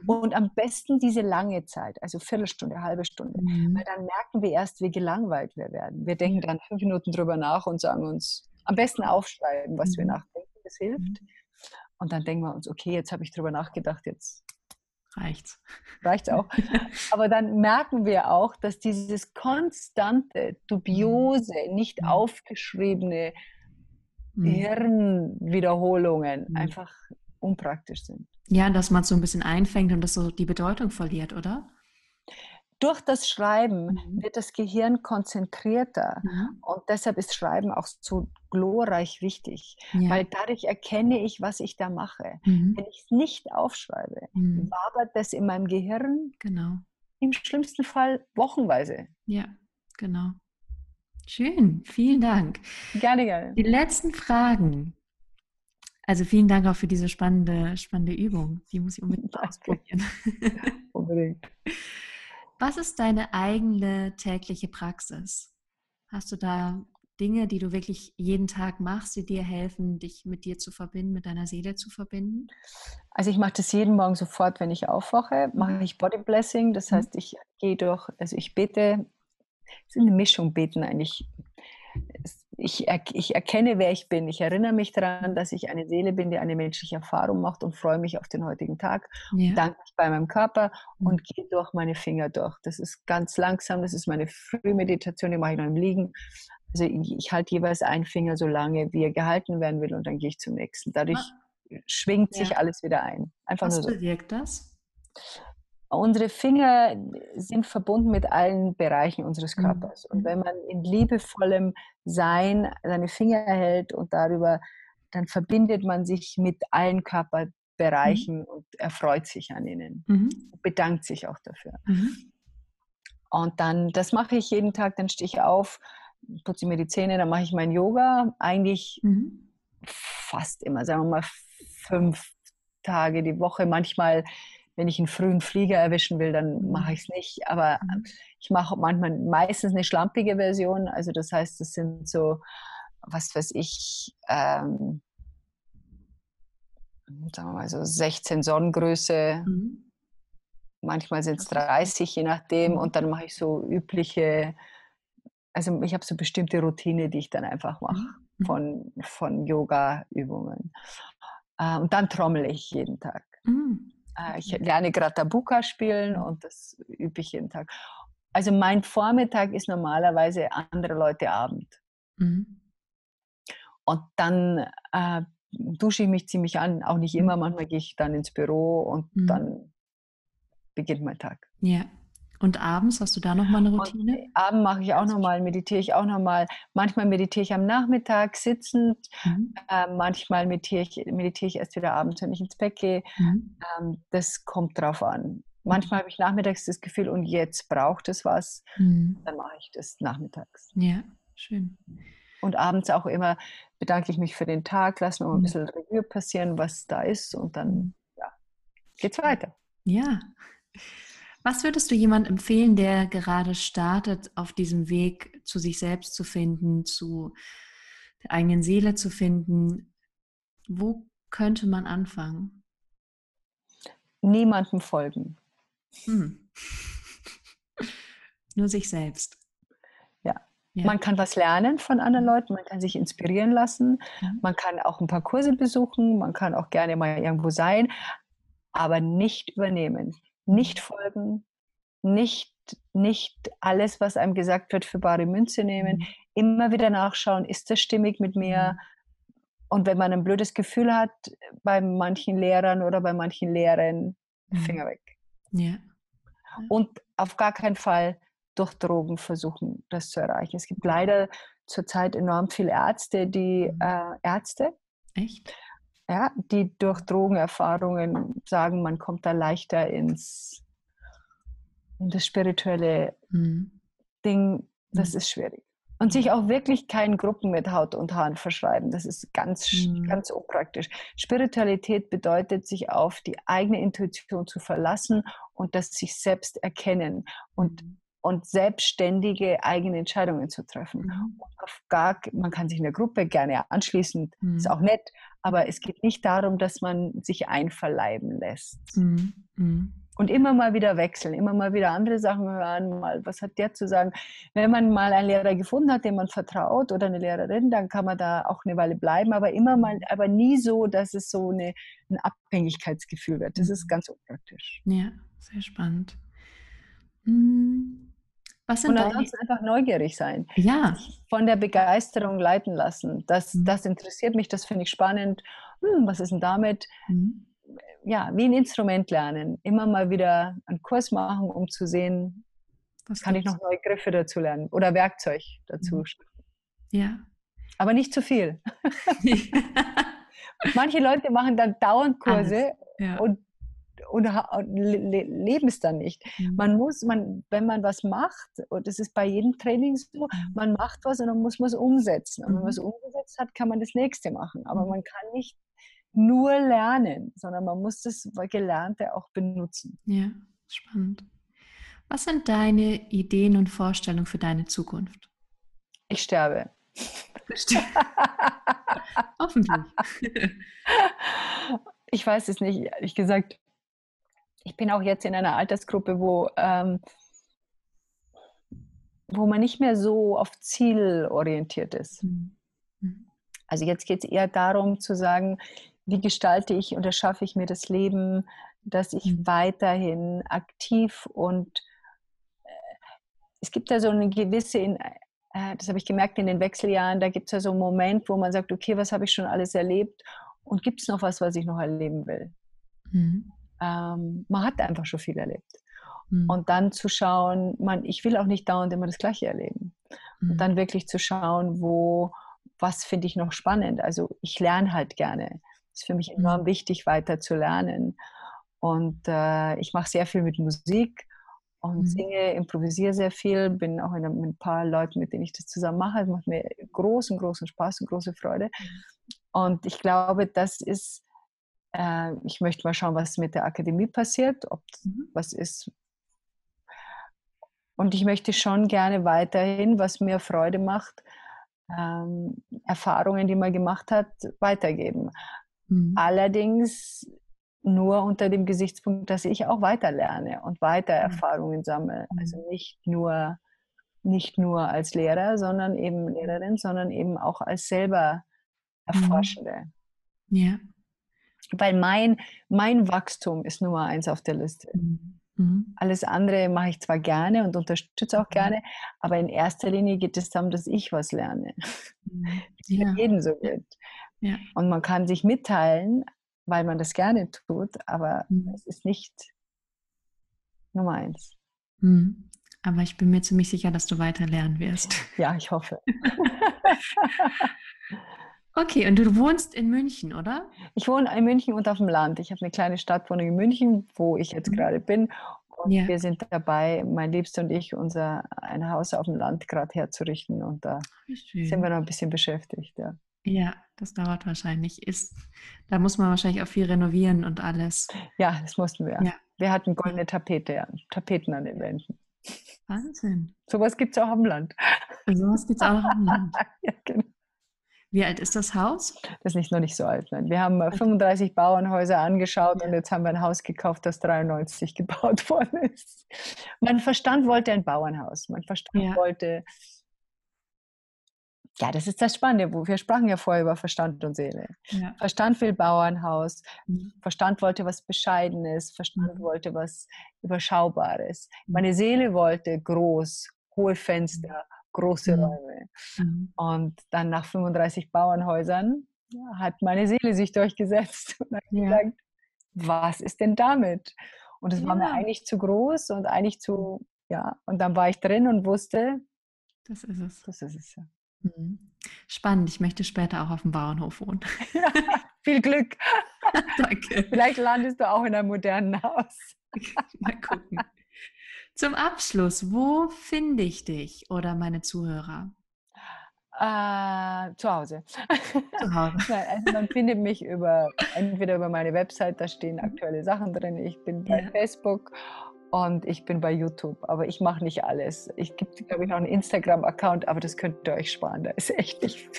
[SPEAKER 2] Mhm. Und am besten diese lange Zeit, also Viertelstunde, halbe Stunde. Mhm. Weil dann merken wir erst, wie gelangweilt wir werden. Wir denken dann fünf Minuten drüber nach und sagen uns, am besten aufschreiben, was mhm. wir nachdenken, das hilft. Mhm. Und dann denken wir uns, okay, jetzt habe ich drüber nachgedacht, jetzt
[SPEAKER 1] reicht's.
[SPEAKER 2] Reicht's auch. (laughs) Aber dann merken wir auch, dass dieses konstante, dubiose, mhm. nicht mhm. aufgeschriebene Hirnwiederholungen einfach unpraktisch sind.
[SPEAKER 1] Ja, dass man es so ein bisschen einfängt und das so die Bedeutung verliert, oder?
[SPEAKER 2] Durch das Schreiben mhm. wird das Gehirn konzentrierter mhm. und deshalb ist Schreiben auch so glorreich wichtig, ja. weil dadurch erkenne ich, was ich da mache. Mhm. Wenn ich es nicht aufschreibe, mhm. wabert das in meinem Gehirn
[SPEAKER 1] genau.
[SPEAKER 2] im schlimmsten Fall wochenweise.
[SPEAKER 1] Ja, genau. Schön, vielen Dank.
[SPEAKER 2] Gerne, gerne.
[SPEAKER 1] Die letzten Fragen also vielen Dank auch für diese spannende, spannende Übung. Die muss ich unbedingt (laughs) ausprobieren. unbedingt. (laughs) Was ist deine eigene tägliche Praxis? Hast du da Dinge, die du wirklich jeden Tag machst, die dir helfen, dich mit dir zu verbinden, mit deiner Seele zu verbinden?
[SPEAKER 2] Also ich mache das jeden Morgen sofort, wenn ich aufwache, mache mhm. ich Body Blessing. Das mhm. heißt, ich gehe durch, also ich bete, es ist eine Mischung beten eigentlich ich, er, ich erkenne, wer ich bin. Ich erinnere mich daran, dass ich eine Seele bin, die eine menschliche Erfahrung macht und freue mich auf den heutigen Tag. Ja. Danke mich bei meinem Körper mhm. und gehe durch meine Finger durch. Das ist ganz langsam. Das ist meine Frühmeditation, die mache ich noch im Liegen. Also ich, ich halte jeweils einen Finger so lange, wie er gehalten werden will, und dann gehe ich zum nächsten. Dadurch ah. schwingt sich ja. alles wieder ein.
[SPEAKER 1] Einfach Was nur so. bewirkt das?
[SPEAKER 2] Unsere Finger sind verbunden mit allen Bereichen unseres mhm. Körpers. Und wenn man in liebevollem Sein seine Finger hält und darüber, dann verbindet man sich mit allen Körperbereichen mhm. und erfreut sich an ihnen. Mhm. Bedankt sich auch dafür. Mhm. Und dann, das mache ich jeden Tag, dann stehe ich auf, putze mir die Zähne, dann mache ich mein Yoga. Eigentlich mhm. fast immer, sagen wir mal fünf Tage die Woche, manchmal wenn ich einen frühen Flieger erwischen will, dann mache ich es nicht. Aber mhm. ich mache manchmal meistens eine schlampige Version. Also das heißt, das sind so, was weiß ich, ähm, sagen wir mal so 16 Sonnengröße. Mhm. Manchmal sind es 30, je nachdem. Mhm. Und dann mache ich so übliche, also ich habe so bestimmte Routine, die ich dann einfach mache mhm. von, von Yoga-Übungen. Äh, und dann trommel ich jeden Tag. Mhm. Äh, ich lerne gerade Tabuka spielen und das übe ich jeden Tag. Also mein Vormittag ist normalerweise andere Leute Abend. Mhm. Und dann äh, dusche ich mich ziemlich an, auch nicht immer, manchmal gehe ich dann ins Büro und mhm. dann beginnt mein Tag.
[SPEAKER 1] Ja. Und abends hast du da noch mal eine Routine? Und
[SPEAKER 2] abends mache ich auch noch mal, meditiere ich auch noch mal. Manchmal meditiere ich am Nachmittag sitzend. Mhm. Äh, manchmal meditiere ich, meditiere ich erst wieder abends, wenn ich ins Bett gehe. Mhm. Ähm, das kommt drauf an. Manchmal habe ich nachmittags das Gefühl, und jetzt braucht es was. Mhm. Dann mache ich das nachmittags.
[SPEAKER 1] Ja, schön.
[SPEAKER 2] Und abends auch immer bedanke ich mich für den Tag, lasse mir mal ein mhm. bisschen Revue passieren, was da ist. Und dann ja, geht's weiter.
[SPEAKER 1] Ja. Was würdest du jemandem empfehlen, der gerade startet, auf diesem Weg zu sich selbst zu finden, zu der eigenen Seele zu finden? Wo könnte man anfangen?
[SPEAKER 2] Niemandem folgen. Hm. (laughs)
[SPEAKER 1] Nur sich selbst.
[SPEAKER 2] Ja. ja. Man kann was lernen von anderen Leuten, man kann sich inspirieren lassen, ja. man kann auch ein paar Kurse besuchen, man kann auch gerne mal irgendwo sein, aber nicht übernehmen nicht folgen, nicht, nicht alles, was einem gesagt wird, für bare Münze nehmen, mhm. immer wieder nachschauen, ist das stimmig mit mir? Mhm. Und wenn man ein blödes Gefühl hat, bei manchen Lehrern oder bei manchen Lehrern, mhm. Finger weg. Ja. Und auf gar keinen Fall durch Drogen versuchen, das zu erreichen. Es gibt leider zurzeit enorm viele Ärzte, die äh, Ärzte,
[SPEAKER 1] Echt?
[SPEAKER 2] Ja, die durch Drogenerfahrungen sagen, man kommt da leichter ins in das spirituelle mhm. Ding. Das mhm. ist schwierig. Und sich auch wirklich keinen Gruppen mit Haut und Haaren verschreiben. Das ist ganz, mhm. ganz unpraktisch. Spiritualität bedeutet, sich auf die eigene Intuition zu verlassen und das sich selbst erkennen und, mhm. und selbstständige eigene Entscheidungen zu treffen. Mhm. Gar, man kann sich in der Gruppe gerne anschließen, ist mhm. auch nett, aber es geht nicht darum, dass man sich einverleiben lässt. Mhm. Mhm. Und immer mal wieder wechseln, immer mal wieder andere Sachen hören, mal, was hat der zu sagen. Wenn man mal einen Lehrer gefunden hat, dem man vertraut oder eine Lehrerin, dann kann man da auch eine Weile bleiben, aber immer mal, aber nie so, dass es so eine, ein Abhängigkeitsgefühl wird. Das ist mhm. ganz unpraktisch.
[SPEAKER 1] Ja, sehr spannend. Mhm.
[SPEAKER 2] Was sind und ansonsten einfach neugierig sein.
[SPEAKER 1] Ja.
[SPEAKER 2] Von der Begeisterung leiten lassen. Das, mhm. das interessiert mich, das finde ich spannend. Hm, was ist denn damit? Mhm. Ja, wie ein Instrument lernen. Immer mal wieder einen Kurs machen, um zu sehen, was kann ich noch neue Griffe dazu lernen oder Werkzeug dazu. Mhm.
[SPEAKER 1] Ja.
[SPEAKER 2] Aber nicht zu viel. (laughs) (laughs) Manche Leute machen dann dauernd Kurse ja. und und, le leben es dann nicht. Mhm. Man muss, man, wenn man was macht, und das ist bei jedem Training so, mhm. man macht was und dann muss man es umsetzen. Und wenn man es mhm. umgesetzt hat, kann man das nächste machen. Aber mhm. man kann nicht nur lernen, sondern man muss das Gelernte auch benutzen.
[SPEAKER 1] Ja, spannend. Was sind deine Ideen und Vorstellungen für deine Zukunft?
[SPEAKER 2] Ich sterbe. (laughs)
[SPEAKER 1] Hoffentlich. (laughs)
[SPEAKER 2] Ich weiß es nicht, ehrlich gesagt. Ich bin auch jetzt in einer Altersgruppe, wo, ähm, wo man nicht mehr so auf Ziel orientiert ist. Mhm. mhm. Also jetzt geht es eher darum zu sagen, wie gestalte ich und erschaffe ich mir das Leben, dass ich mhm. weiterhin aktiv und äh, es gibt ja so eine gewisse, in, äh, das habe ich gemerkt in den Wechseljahren, da gibt es ja so einen Moment, wo man sagt, okay, was habe ich schon alles erlebt und gibt es noch was, was ich noch erleben will? Mhm. Ähm, man hat einfach schon viel erlebt. Mhm. Und dann zu schauen, man, ich will auch nicht dauernd immer das Gleiche erleben. Mhm. Und dann wirklich zu schauen, wo, was finde ich noch spannend. Also ich lerne halt gerne. Es ist für mich enorm mhm. wichtig, weiter zu lernen. Und äh, ich mache sehr viel mit Musik und mhm. singe, improvisiere sehr viel, bin auch einem, mit ein paar Leuten, mit denen ich das zusammen mache. Es macht mir großen, großen Spaß und große Freude. Mhm. Und ich glaube, das ist, äh, ich möchte mal schauen, was mit der Akademie passiert, ob mhm. was ist. Und ich möchte schon gerne weiterhin, was mir Freude macht, ähm, Erfahrungen, die man gemacht hat, weitergeben. Mhm. Allerdings nur unter dem Gesichtspunkt, dass ich auch weiter lerne und weiter. Erfahrungen sammle. Mhm. Also nicht nur, nicht nur als Lehrer, sondern eben Lehrerin, sondern eben auch als selber mhm. Erforschende.
[SPEAKER 1] Ja.
[SPEAKER 2] Weil mein, mein Wachstum ist Nummer eins auf der Liste. Mhm. Alles andere mache ich zwar gerne und unterstütze auch gerne, aber in erster Linie geht es darum, dass ich was lerne. (laughs) Ja. Für jeden so geht. Ja. Und man kann sich mitteilen, weil man das gerne tut, aber mhm. es ist nicht Nummer eins.
[SPEAKER 1] Mhm. Aber ich bin mir ziemlich sicher, dass du weiter lernen wirst.
[SPEAKER 2] Ja, ich hoffe. (laughs) (laughs)
[SPEAKER 1] okay, und du wohnst in München, oder?
[SPEAKER 2] Ich wohne in München und auf dem Land. Ich habe eine kleine Stadtwohnung in München, wo ich jetzt mhm. gerade bin. Und ja. wir sind dabei, mein Liebster und ich, unser ein Haus auf dem Land gerade herzurichten. Und da sind wir noch ein bisschen beschäftigt. Ja.
[SPEAKER 1] Ja, das dauert wahrscheinlich. Ist, da muss man wahrscheinlich auch viel renovieren und alles.
[SPEAKER 2] Ja, das mussten wir. Ja. Wir hatten goldene Tapete. Tapeten an den Wänden.
[SPEAKER 1] Wahnsinn.
[SPEAKER 2] Sowas gibt es auch am Land.
[SPEAKER 1] Sowas gibt es auch am Land. (laughs) ja, genau. Wie alt ist das Haus?
[SPEAKER 2] Das ist noch nicht so alt. Nein. Wir haben 35 Bauernhäuser angeschaut ja. und jetzt haben wir ein Haus gekauft, das 93 gebaut (laughs) worden ist. Mein Verstand wollte ein Bauernhaus. Mein Verstand ja. wollte ja, das ist das Spannende. Wir sprachen ja vorher über Verstand und Seele. Ja. Verstand will Bauernhaus. Mhm. Verstand wollte was Bescheidenes. Verstand mhm. wollte was Überschaubares. Mhm. Meine Seele wollte groß, hohe Fenster, große mhm. Räume. Mhm. Und dann nach 35 Bauernhäusern hat meine Seele sich durchgesetzt (laughs) und hat ja. gesagt, was ist denn damit? Und es ja. war mir eigentlich zu groß und eigentlich zu, ja, und dann war ich drin und wusste,
[SPEAKER 1] das ist es.
[SPEAKER 2] Das ist es, ja.
[SPEAKER 1] Mhm. Spannend, ich möchte später auch auf dem Bauernhof wohnen. (laughs)
[SPEAKER 2] Ja, viel Glück. (laughs) Danke. Vielleicht landest du auch in einem modernen Haus.
[SPEAKER 1] Mal gucken. Zum Abschluss, wo finde ich dich oder meine Zuhörer?
[SPEAKER 2] Uh, zu Hause.
[SPEAKER 1] Zu (laughs) Hause.
[SPEAKER 2] Nein, also man findet mich über (laughs) entweder über meine Website, da stehen aktuelle Sachen drin. Ich bin bei ja. Facebook und ich bin bei YouTube, aber ich mache nicht alles. Ich gibt, glaube ich, noch einen Instagram-Account, aber das könnt ihr euch sparen. Da ist echt nicht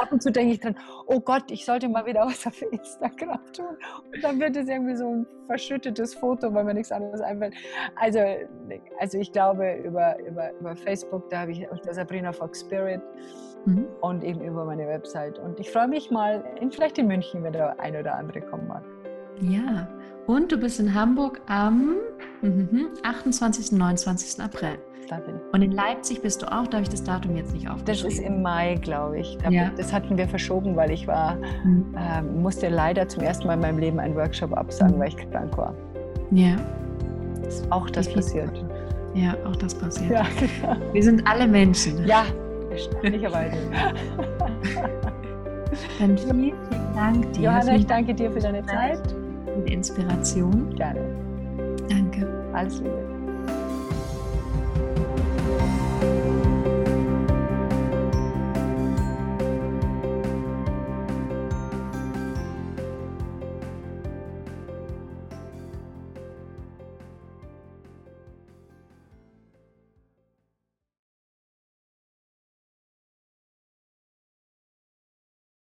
[SPEAKER 2] ab und zu denke ich dran, oh Gott, ich sollte mal wieder was auf Instagram tun. Und dann wird es irgendwie so ein verschüttetes Foto, weil mir nichts anderes einfällt. Also, also ich glaube, über, über, über Facebook, da habe ich unter Sabrina Fox Spirit mhm. und eben über meine Website. Und ich freue mich mal, in, vielleicht in München, wenn der ein oder andere kommen mag.
[SPEAKER 1] Ja, und du bist in Hamburg am 28. und 29. April. Und in Leipzig bist du auch, darf ich das Datum jetzt nicht aufgeschrieben?
[SPEAKER 2] Das ist im Mai, glaube ich. Ja. Das hatten wir verschoben, weil ich war, mhm. äh, musste leider zum ersten Mal in meinem Leben einen Workshop absagen, mhm. weil ich krank war.
[SPEAKER 1] Ja.
[SPEAKER 2] Auch das passiert.
[SPEAKER 1] Ja, auch das passiert. Ja, genau. Wir sind alle Menschen.
[SPEAKER 2] Ja, erstaunlicherweise.
[SPEAKER 1] Dann vielen, vielen (laughs) Dank
[SPEAKER 2] dir. Johanna, ich danke dir für deine Zeit
[SPEAKER 1] Inspiration.
[SPEAKER 2] Gerne.
[SPEAKER 1] Danke.
[SPEAKER 2] Alles Liebe.